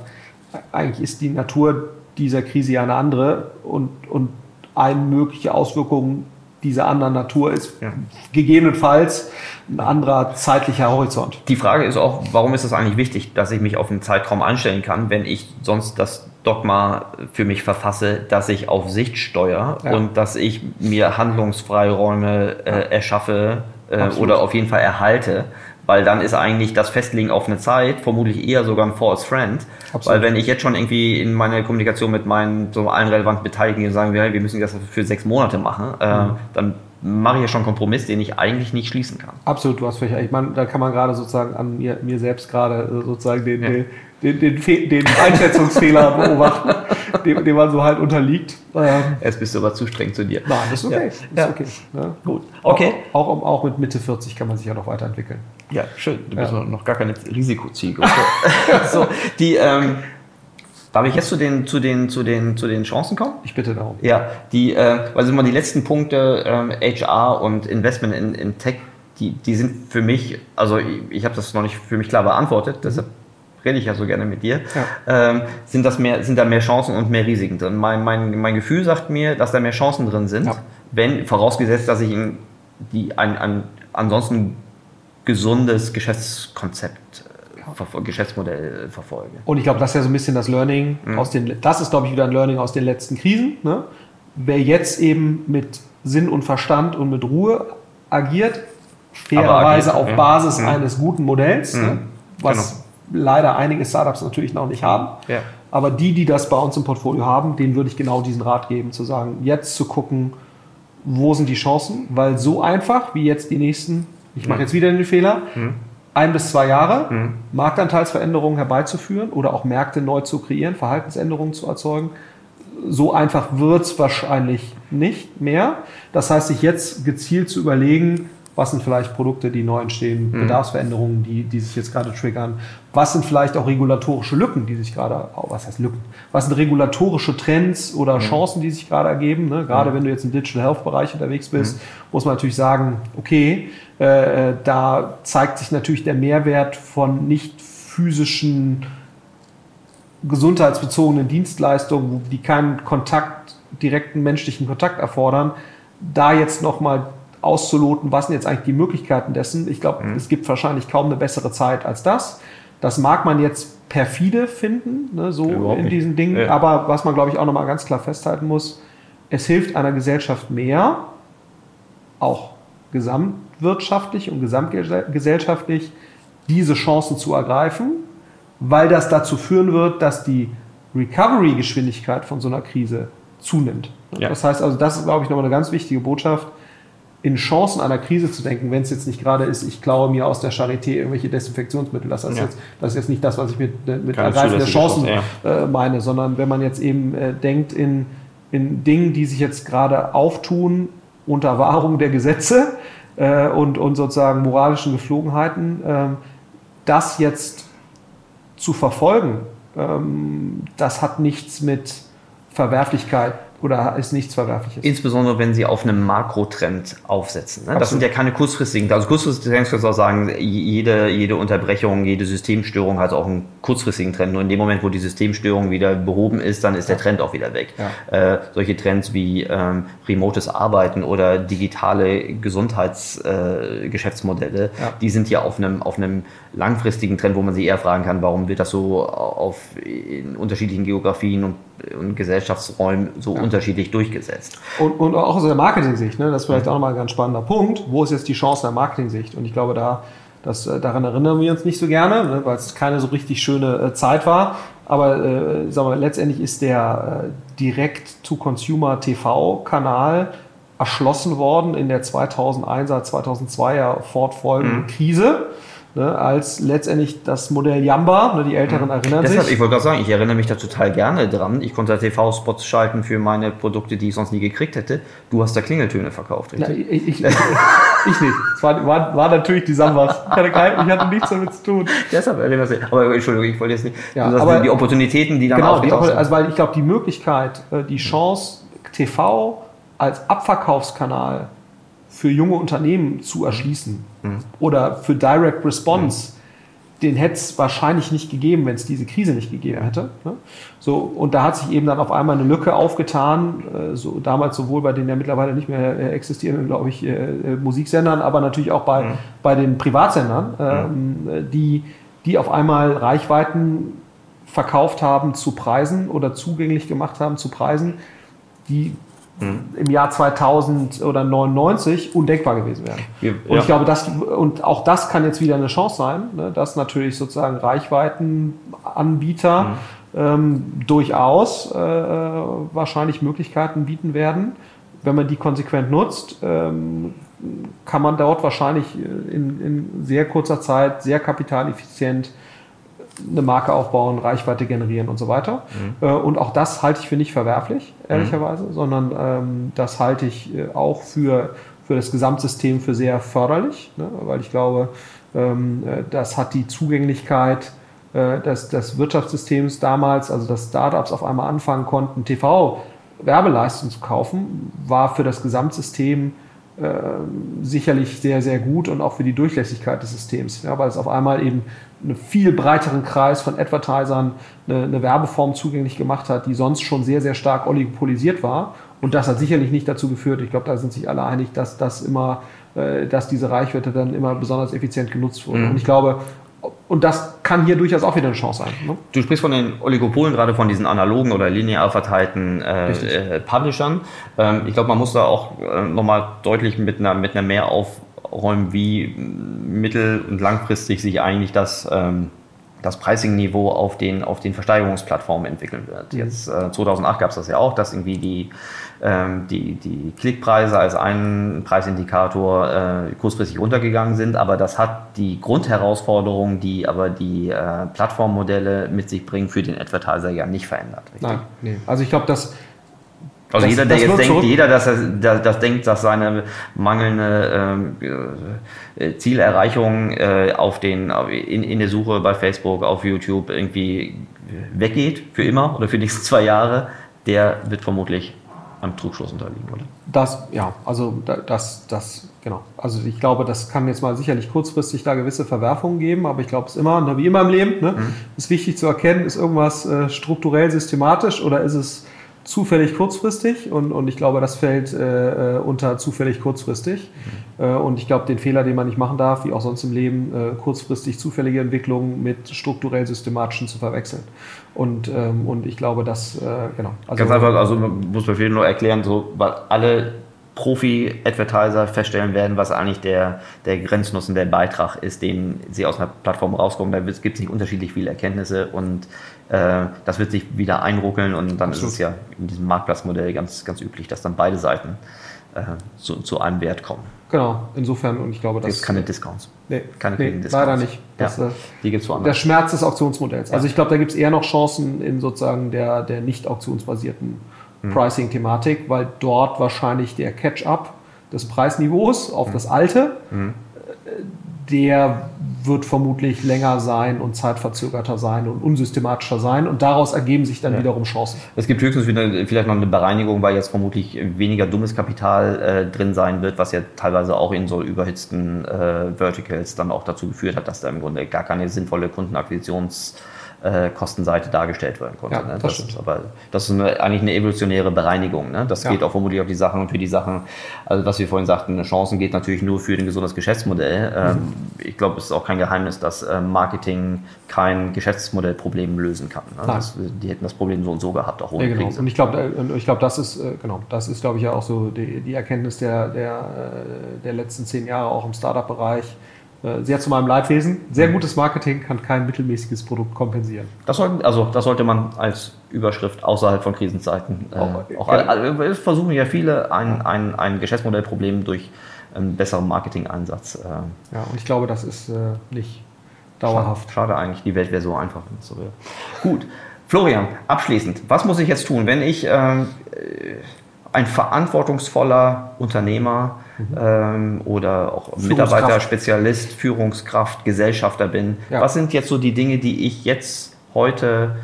eigentlich ist die Natur dieser Krise ja eine andere und, und eine mögliche Auswirkung dieser anderen Natur ist ja. gegebenenfalls ein anderer zeitlicher Horizont. Die Frage ist auch, warum ist es eigentlich wichtig, dass ich mich auf einen Zeitraum einstellen kann, wenn ich sonst das Dogma für mich verfasse, dass ich auf Sicht steuere ja. und dass ich mir Handlungsfreiräume äh, erschaffe äh, oder auf jeden Fall erhalte. Weil dann ist eigentlich das Festlegen auf eine Zeit vermutlich eher sogar ein False Friend. Absolut. Weil wenn ich jetzt schon irgendwie in meiner Kommunikation mit meinen so allen relevanten Beteiligten sagen, wir, wir müssen das für sechs Monate machen, äh, mhm. dann mache ich ja schon einen Kompromiss, den ich eigentlich nicht schließen kann. Absolut, du hast völlig Ich meine, da kann man gerade sozusagen an mir, mir selbst gerade äh, sozusagen den, ja. den, den, den, den Einschätzungsfehler beobachten, dem, dem, man so halt unterliegt. Ähm, Jetzt bist du aber zu streng zu dir. Nein, das ist okay. Ja. Ist okay. Ja. Gut. Okay. Auch, auch, auch, mit Mitte 40 kann man sich ja noch weiterentwickeln. Ja, schön. Du bist noch gar keine Risikozielgruppe. so, die, ähm, Darf ich jetzt zu den, zu den, zu den, zu den Chancen kommen? Ich bitte darum. Ja, die, äh, also immer die letzten Punkte, ähm, HR und Investment in, in Tech, die, die sind für mich, also ich, ich habe das noch nicht für mich klar beantwortet, mhm. deshalb rede ich ja so gerne mit dir, ja. ähm, sind, das mehr, sind da mehr Chancen und mehr Risiken drin. Mein, mein, mein Gefühl sagt mir, dass da mehr Chancen drin sind, ja. wenn, vorausgesetzt, dass ich in die, ein, ein ansonsten gesundes Geschäftskonzept Geschäftsmodell verfolge. Und ich glaube, das ist ja so ein bisschen das Learning mhm. aus den, das ist, glaube ich, wieder ein Learning aus den letzten Krisen. Ne? Wer jetzt eben mit Sinn und Verstand und mit Ruhe agiert, fairerweise auf ja. Basis mhm. eines guten Modells, mhm. ne? was genau. Leider einige Startups natürlich noch nicht haben. Ja. Aber die, die das bei uns im Portfolio haben, denen würde ich genau diesen Rat geben, zu sagen, jetzt zu gucken, wo sind die Chancen, weil so einfach wie jetzt die nächsten, ich mache jetzt wieder den Fehler, mhm ein bis zwei Jahre mhm. Marktanteilsveränderungen herbeizuführen oder auch Märkte neu zu kreieren, Verhaltensänderungen zu erzeugen. So einfach wird es wahrscheinlich nicht mehr. Das heißt, sich jetzt gezielt zu überlegen, was sind vielleicht Produkte, die neu entstehen, mhm. Bedarfsveränderungen, die, die sich jetzt gerade triggern, was sind vielleicht auch regulatorische Lücken, die sich gerade, oh, was heißt Lücken, was sind regulatorische Trends oder mhm. Chancen, die sich gerade ergeben. Ne? Gerade mhm. wenn du jetzt im Digital Health Bereich unterwegs bist, mhm. muss man natürlich sagen, okay, äh, da zeigt sich natürlich der Mehrwert von nicht physischen gesundheitsbezogenen Dienstleistungen, die keinen Kontakt, direkten menschlichen Kontakt erfordern, da jetzt nochmal auszuloten, was sind jetzt eigentlich die Möglichkeiten dessen. Ich glaube, mhm. es gibt wahrscheinlich kaum eine bessere Zeit als das. Das mag man jetzt perfide finden, ne, so Überhaupt in nicht. diesen Dingen. Ja. Aber was man, glaube ich, auch nochmal ganz klar festhalten muss, es hilft einer Gesellschaft mehr, auch gesamtwirtschaftlich und gesamtgesellschaftlich, diese Chancen zu ergreifen, weil das dazu führen wird, dass die Recovery-Geschwindigkeit von so einer Krise zunimmt. Ja. Das heißt also, das ist, glaube ich, nochmal eine ganz wichtige Botschaft, in Chancen einer Krise zu denken, wenn es jetzt nicht gerade ist, ich klaue mir aus der Charité irgendwelche Desinfektionsmittel. Das ist, Ja. jetzt, das ist jetzt nicht das, was ich mit, mit Ergreifen der Chancen Chance, äh, meine, sondern wenn man jetzt eben äh, denkt in, in Dingen, die sich jetzt gerade auftun unter Wahrung der Gesetze äh, und, und sozusagen moralischen Geflogenheiten, ähm, das jetzt zu verfolgen, ähm, das hat nichts mit Verwerflichkeit oder ist nichts Verwerfliches. Insbesondere wenn sie auf einem Makrotrend aufsetzen. Ne? Das Absolut. sind ja keine kurzfristigen. Also kurzfristige Trends kannst du auch sagen, jede, jede Unterbrechung, jede Systemstörung hat auch einen kurzfristigen Trend. Nur in dem Moment, wo die Systemstörung wieder behoben ist, dann ist der Trend auch wieder weg. Äh, solche Trends wie ähm, remotes Arbeiten oder digitale Gesundheitsgeschäftsmodelle, äh, Ja. die sind ja auf einem, auf einem langfristigen Trend, wo man sich eher fragen kann, warum wird das so auf in unterschiedlichen Geografien und, und Gesellschaftsräumen so unterschiedlich durchgesetzt. Und, und auch aus der Marketing-Sicht, ne? das ist vielleicht auch nochmal ein ganz spannender Punkt. Wo ist jetzt die Chance der Marketing-Sicht? Und ich glaube, da, das, äh, daran erinnern wir uns nicht so gerne, ne? weil es keine so richtig schöne äh, Zeit war. Aber äh, sagen wir, letztendlich ist der äh, Direct-to-Consumer-TV-Kanal erschlossen worden in der 2001er, 2002er fortfolgenden Krise. Ne, als letztendlich das Modell Yamba, ne, die Älteren erinnern Deshalb, sich. ich wollte gerade sagen, ich erinnere mich da total gerne dran. Ich konnte da TV-Spots schalten für meine Produkte, die ich sonst nie gekriegt hätte. Du hast da Klingeltöne verkauft, richtig? ich, ich, ich, ich nicht. Es war, war, war natürlich die Sambas. Ich hatte, kein, ich hatte nichts damit zu tun. Deshalb erinnere ich mich. Aber Entschuldigung, ich wollte jetzt nicht. Ja, sagst, aber- die Opportunitäten, die dann Genau, die, also weil ich glaube, die Möglichkeit, äh, die Chance, TV als Abverkaufskanal für junge Unternehmen zu erschließen oder für Direct Response, den hätte es wahrscheinlich nicht gegeben, wenn es diese Krise nicht gegeben hätte. Ne? So, und da hat sich eben dann auf einmal eine Lücke aufgetan, äh, so, damals sowohl bei den ja mittlerweile nicht mehr äh, existierenden, glaube ich, äh, Musiksendern, aber natürlich auch bei, bei den Privatsendern, ähm, äh, die, die auf einmal Reichweiten verkauft haben zu Preisen oder zugänglich gemacht haben zu Preisen, die im Jahr 2000 oder 99 undenkbar gewesen wären. Wir- Und ja. ich glaube, das, und auch das kann jetzt wieder eine Chance sein, ne, dass natürlich sozusagen Reichweitenanbieter ähm, durchaus äh, wahrscheinlich Möglichkeiten bieten werden. Wenn man die konsequent nutzt, ähm, kann man dort wahrscheinlich äh, in, in sehr kurzer Zeit sehr kapitaleffizient eine Marke aufbauen, Reichweite generieren und so weiter. Äh, Und auch das halte ich für nicht verwerflich, ehrlicherweise, sondern ähm, das halte ich äh, auch für, für das Gesamtsystem für sehr förderlich, ne? weil ich glaube, ähm, äh, das hat die Zugänglichkeit äh, des, des Wirtschaftssystems damals, also dass Startups auf einmal anfangen konnten, TV-Werbeleistung zu kaufen, war für das Gesamtsystem äh, sicherlich sehr, sehr gut und auch für die Durchlässigkeit des Systems, ja, weil es auf einmal eben einen viel breiteren Kreis von Advertisern eine, eine Werbeform zugänglich gemacht hat, die sonst schon sehr, sehr stark oligopolisiert war. Und das hat sicherlich nicht dazu geführt, ich glaube, da sind sich alle einig, dass das immer, äh, dass diese Reichweite dann immer besonders effizient genutzt wurde. Und ich glaube, und das kann hier durchaus auch wieder eine Chance sein. Ne? Du sprichst von den Oligopolen, gerade von diesen analogen oder linear verteilten äh, äh, Publishern. Ähm, ich glaube, man muss da auch äh, nochmal deutlich mit einer, mit einer mehr aufräumen, wie mittel- und langfristig sich eigentlich das, ähm, das Pricing-Niveau auf den, auf den Versteigerungsplattformen entwickeln wird. Jetzt äh, 2008 gab es das ja auch, dass irgendwie die, ähm, die, die Klickpreise als ein Preisindikator äh, kurzfristig runtergegangen sind, aber das hat die Grundherausforderungen, die aber die äh, Plattformmodelle mit sich bringen, für den Advertiser ja nicht verändert. richtig? Nein, nee. Also ich glaube, dass Also Das- jeder, der jetzt denkt, zurück- jeder, dass er, das, das denkt, dass seine mangelnde ähm, äh, Zielerreichung äh, auf den, in, in der Suche bei Facebook, auf YouTube irgendwie weggeht für immer oder für die nächsten zwei Jahre, der wird vermutlich einem Trugschluss unterliegen, oder? Das, ja, also da- das, das, genau. Also ich glaube, das kann jetzt mal sicherlich kurzfristig da gewisse Verwerfungen geben, aber ich glaube es immer, wie immer im Leben, ne, ist wichtig zu erkennen, ist irgendwas äh, strukturell systematisch oder ist es zufällig kurzfristig und, und ich glaube, das fällt äh, äh unter zufällig kurzfristig. Mhm. Äh, und ich glaube, den Fehler, den man nicht machen darf, wie auch sonst im Leben, äh, kurzfristig zufällige Entwicklungen mit strukturell systematischen zu verwechseln. Und, ähm, und ich glaube, dass, äh, genau. Also, Ganz einfach, also man muss man vielen nur erklären, so, weil alle Profi-Advertiser feststellen werden, was eigentlich der, der Grenznutzen, der Beitrag ist, den sie aus einer Plattform rauskommen. Da gibt es nicht unterschiedlich viele Erkenntnisse und äh, das wird sich wieder einruckeln und dann Absolut. ist es ja in diesem Marktplatzmodell ganz, ganz üblich, dass dann beide Seiten äh, zu, zu einem Wert kommen. Genau, insofern und ich glaube, das. Gibt keine Discounts. Nee, keine nee, Discounts. leider nicht. Das, ja, äh, die gibt es woanders. Der Schmerz des Auktionsmodells. Also ich glaube, da gibt es eher noch Chancen in sozusagen der, der nicht auktionsbasierten. Pricing-Thematik, weil dort wahrscheinlich der Catch-up des Preisniveaus auf mhm. das alte, mhm. der wird vermutlich länger sein und zeitverzögerter sein und unsystematischer sein und daraus ergeben sich dann ja. wiederum Chancen. Es gibt höchstens wieder, vielleicht noch eine Bereinigung, weil jetzt vermutlich weniger dummes Kapital äh, drin sein wird, was ja teilweise auch in so überhitzten äh, Verticals dann auch dazu geführt hat, dass da im Grunde gar keine sinnvolle Kundenakquisitions- äh, Kostenseite dargestellt werden konnte. Ja, ne? das, das ist aber das ist eine, eigentlich eine evolutionäre Bereinigung. Ne? Das ja. geht auch vermutlich auf die Sachen und für die Sachen, also was wir vorhin sagten, Chancen geht natürlich nur für ein gesundes Geschäftsmodell. Ähm, mhm. ich glaube, es ist auch kein Geheimnis, dass äh, Marketing kein Geschäftsmodellproblem lösen kann. Ne? Das, die hätten das Problem so und so gehabt, auch ohne ja, genau. Krise. Und ich glaube, äh, ich glaube, das ist äh, genau, das ist, glaube ich, ja auch so die, die Erkenntnis der, der, äh, der letzten zehn Jahre auch im Startup-Bereich sehr zu meinem Leidwesen. Sehr mhm. gutes Marketing kann kein mittelmäßiges Produkt kompensieren. Das sollte, also das sollte man als Überschrift außerhalb von Krisenzeiten äh, auch, auch äh, versuchen ja viele ein, ein, ein Geschäftsmodellproblem durch einen besseren Marketing-Einsatz. Äh, ja, und ich glaube, das ist äh, nicht dauerhaft. Schade, schade, eigentlich, die Welt wäre so einfach. So wäre. Gut. Florian, abschließend, was muss ich jetzt tun, wenn ich ein verantwortungsvoller Unternehmer mhm. ähm, oder auch Mitarbeiter, Spezialist, Führungskraft, Gesellschafter bin. Ja. Was sind jetzt so die Dinge, die ich jetzt heute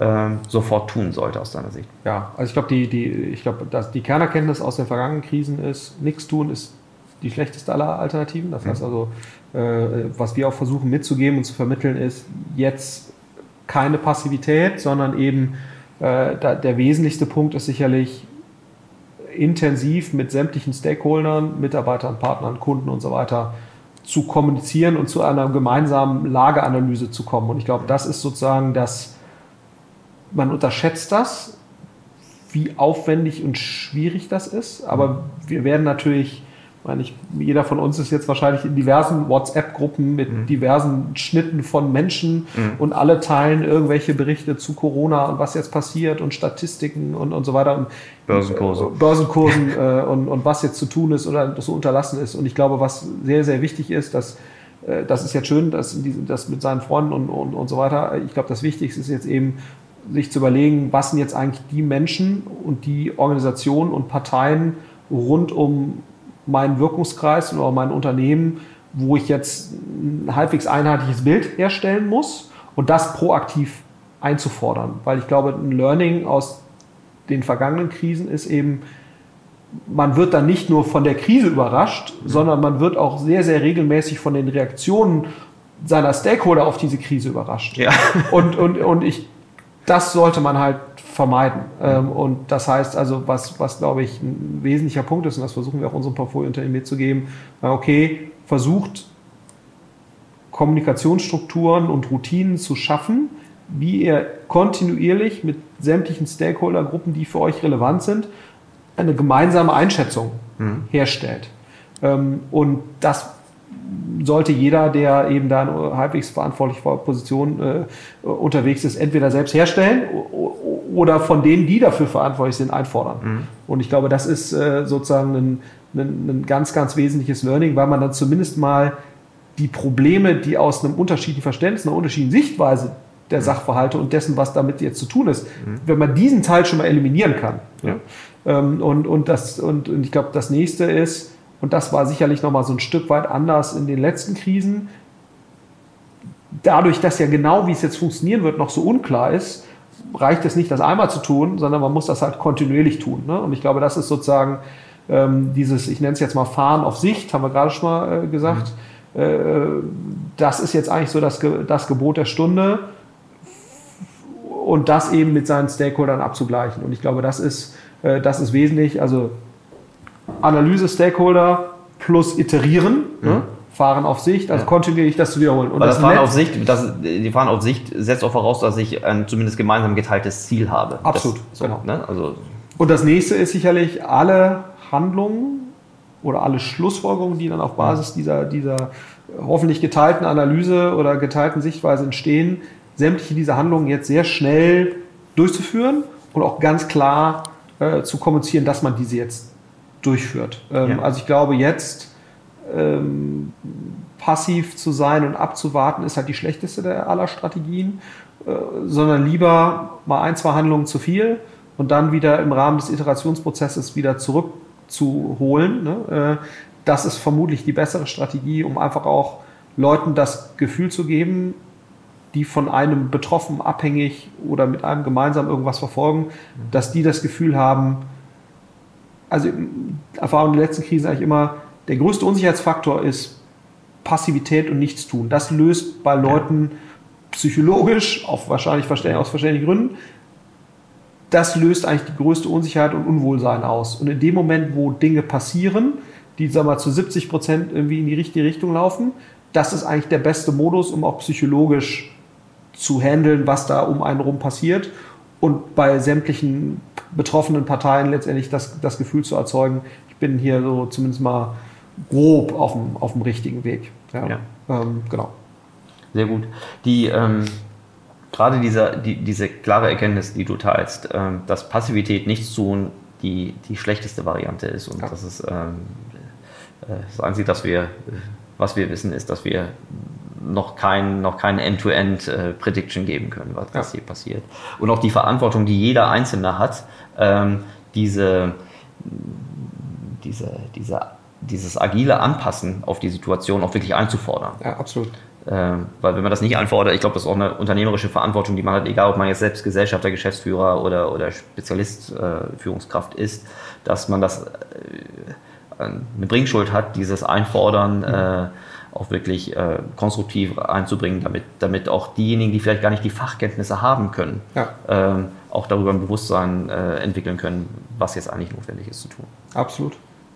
ähm, sofort tun sollte aus deiner Sicht? Ja, also ich glaube, die, die, ich glaub, dass die Kernerkenntnis aus den vergangenen Krisen ist, nichts tun ist die schlechteste aller Alternativen. Das mhm. heißt also, äh, was wir auch versuchen mitzugeben und zu vermitteln, ist jetzt keine Passivität, sondern eben äh, da, der wesentlichste Punkt ist sicherlich intensiv mit sämtlichen Stakeholdern, Mitarbeitern, Partnern, Kunden und so weiter zu kommunizieren und zu einer gemeinsamen Lageanalyse zu kommen. Und ich glaube, das ist sozusagen das, man unterschätzt das, wie aufwendig und schwierig das ist. Aber wir werden natürlich meine ich, jeder von uns ist jetzt wahrscheinlich in diversen WhatsApp-Gruppen mit mhm. diversen Schnitten von Menschen mhm. und alle teilen irgendwelche Berichte zu Corona und was jetzt passiert und Statistiken und, und so weiter. Und, Börsenkurse. Äh, Börsenkursen äh, und, und was jetzt zu tun ist oder so unterlassen ist. Und ich glaube, was sehr, sehr wichtig ist, dass äh, das ist jetzt schön, dass das mit seinen Freunden und, und, und so weiter. Ich glaube, das Wichtigste ist jetzt eben, sich zu überlegen, was sind jetzt eigentlich die Menschen und die Organisationen und Parteien rund um meinen Wirkungskreis oder mein Unternehmen, wo ich jetzt ein halbwegs einheitliches Bild herstellen muss und das proaktiv einzufordern. Weil ich glaube, ein Learning aus den vergangenen Krisen ist eben, man wird dann nicht nur von der Krise überrascht, mhm. sondern man wird auch sehr, sehr regelmäßig von den Reaktionen seiner Stakeholder auf diese Krise überrascht. Ja. Und, und, und ich, das sollte man halt vermeiden. Ähm, und das heißt also, was, was glaube ich ein wesentlicher Punkt ist, und das versuchen wir auch unserem Portfoliounternehmen mitzugeben, okay, versucht Kommunikationsstrukturen und Routinen zu schaffen, wie ihr kontinuierlich mit sämtlichen Stakeholdergruppen, die für euch relevant sind, eine gemeinsame Einschätzung mhm. herstellt. Ähm, und das sollte jeder, der eben da in halbwegs verantwortlicher Position äh, unterwegs ist, entweder selbst herstellen oder von denen, die dafür verantwortlich sind, einfordern. Mhm. Und ich glaube, das ist äh, sozusagen ein, ein, ein, ganz, ganz wesentliches Learning, weil man dann zumindest mal die Probleme, die aus einem unterschiedlichen Verständnis, einer unterschiedlichen Sichtweise der mhm. Sachverhalte und dessen, was damit jetzt zu tun ist, mhm. wenn man diesen Teil schon mal eliminieren kann. Ja. Ähm, und, und, das, und, und ich glaube, das nächste ist, und das war sicherlich nochmal so ein Stück weit anders in den letzten Krisen. Dadurch, dass ja genau, wie es jetzt funktionieren wird, noch so unklar ist, reicht es nicht, das einmal zu tun, sondern man muss das halt kontinuierlich tun. Ne? Und ich glaube, das ist sozusagen ähm, dieses, ich nenne es jetzt mal Fahren auf Sicht, haben wir gerade schon mal äh, gesagt. Mhm. Äh, das ist jetzt eigentlich so das, das Gebot der Stunde und das eben mit seinen Stakeholdern abzugleichen. Und ich glaube, das ist, äh, das ist wesentlich. Also Analyse Stakeholder plus iterieren, ne? Mhm. fahren auf Sicht, also Ja. kontinuierlich das zu wiederholen. Und Weil das Fahren Netz- auf Sicht, das, die Fahren auf Sicht setzt auch voraus, dass ich ein zumindest gemeinsam geteiltes Ziel habe. Absolut, das, so, genau. ne? Also Und das nächste ist sicherlich alle Handlungen oder alle Schlussfolgerungen, die dann auf Basis dieser, dieser hoffentlich geteilten Analyse oder geteilten Sichtweise entstehen, sämtliche dieser Handlungen jetzt sehr schnell durchzuführen und auch ganz klar äh, zu kommunizieren, dass man diese jetzt durchführt. Ähm, Ja. Also ich glaube, jetzt ähm, passiv zu sein und abzuwarten, ist halt die schlechteste der aller Strategien, äh, sondern lieber mal ein, zwei Handlungen zu viel und dann wieder im Rahmen des Iterationsprozesses wieder zurückzuholen. Ne? Äh, das ist vermutlich die bessere Strategie, um einfach auch Leuten das Gefühl zu geben, die von einem Betroffenen abhängig oder mit einem gemeinsam irgendwas verfolgen, dass die das Gefühl haben, also Erfahrung der letzten Krisen eigentlich immer, der größte Unsicherheitsfaktor ist Passivität und Nichtstun. Das löst bei Leuten psychologisch, auf wahrscheinlich aus verständlichen Gründen, das löst eigentlich die größte Unsicherheit und Unwohlsein aus. Und in dem Moment, wo Dinge passieren, die sagen wir, mal, zu 70 Prozent irgendwie in die richtige Richtung laufen, das ist eigentlich der beste Modus, um auch psychologisch zu handeln, was da um einen rum passiert und bei sämtlichen betroffenen Parteien letztendlich das, das Gefühl zu erzeugen, ich bin hier so zumindest mal grob auf dem, auf dem richtigen Weg. Ja. Ja. Ähm, genau. Sehr gut. Die, ähm, gerade dieser, die, diese klare Erkenntnis, die du teilst, ähm, dass Passivität, nichts tun, die, die schlechteste Variante ist. Und Ja. das ist ähm, äh, das Einzige, dass wir, was wir wissen, ist, dass wir noch kein, noch kein End-to-End äh, Prediction geben können, was, was Ja. hier passiert. Und auch die Verantwortung, die jeder Einzelne hat, ähm, diese, diese, diese, dieses agile Anpassen auf die Situation auch wirklich einzufordern. Ja, absolut. Ähm, weil wenn man das nicht einfordert, ich glaube, das ist auch eine unternehmerische Verantwortung, die man hat, egal ob man jetzt selbst Gesellschafter, Geschäftsführer oder, oder Spezialist, äh, Führungskraft ist, dass man das äh, eine Bringschuld hat, dieses Einfordern äh, auch wirklich äh, konstruktiv einzubringen, damit, damit auch diejenigen, die vielleicht gar nicht die Fachkenntnisse haben können, Ja. ähm, auch darüber ein Bewusstsein äh, entwickeln können, was jetzt eigentlich notwendig ist zu tun. Absolut.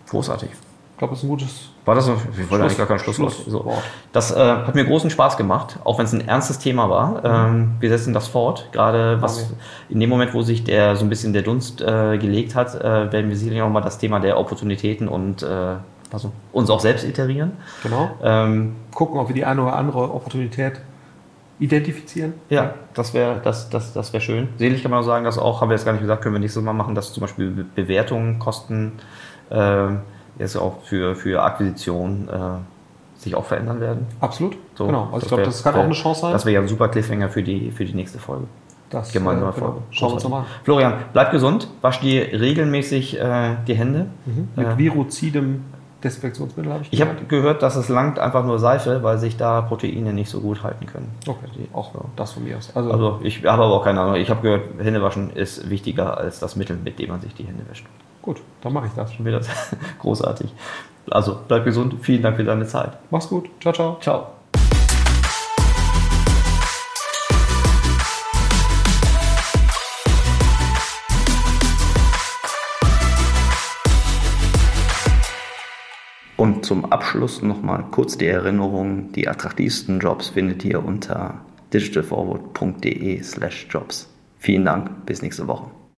Großartig. Ich glaube, das ist ein gutes. War das noch? Ich wollte eigentlich gar kein Schlusswort. So. Das äh, hat mir großen Spaß gemacht, auch wenn es ein ernstes Thema war. Ähm, wir setzen das fort. Gerade was in dem Moment, wo sich der so ein bisschen der Dunst äh, gelegt hat, äh, werden wir sicherlich auch mal das Thema der Opportunitäten und äh, also uns auch selbst iterieren. Genau. Ähm, Gucken, ob wir die eine oder andere Opportunität identifizieren. ja, das wäre das, das, das wär schön. Selig kann man auch sagen, dass auch, haben wir jetzt gar nicht gesagt, können wir nächstes Mal machen, dass zum Beispiel Be- Bewertungen, Kosten äh, jetzt auch für, für Akquisition äh, sich auch verändern werden. Absolut. So, genau. Also ich glaube, das kann auch eine Chance sein. Das wäre ja ein super Cliffhanger für die, für die nächste Folge. Das, Gemeinsame äh, genau. Folge. Schauen wir uns nochmal an. Florian, bleib gesund, wasch dir regelmäßig äh, die Hände. Mit Äh, virozidem Desinfektionsmittel habe ich ich habe gehört. gehört, dass es langt einfach nur Seife, weil sich da Proteine nicht so gut halten können. Okay, auch das von mir aus. Also, Also ich habe aber auch keine Ahnung. Ich habe gehört, Händewaschen ist wichtiger als das Mittel, mit dem man sich die Hände wäscht. gut, dann mache ich das. Schon wieder großartig. Also bleib gesund. Vielen Dank für deine Zeit. Mach's gut. Ciao, ciao. Ciao. Und zum Abschluss nochmal kurz die Erinnerung, die attraktivsten Jobs findet ihr unter digitalforward.de slash jobs. Vielen Dank, bis nächste Woche.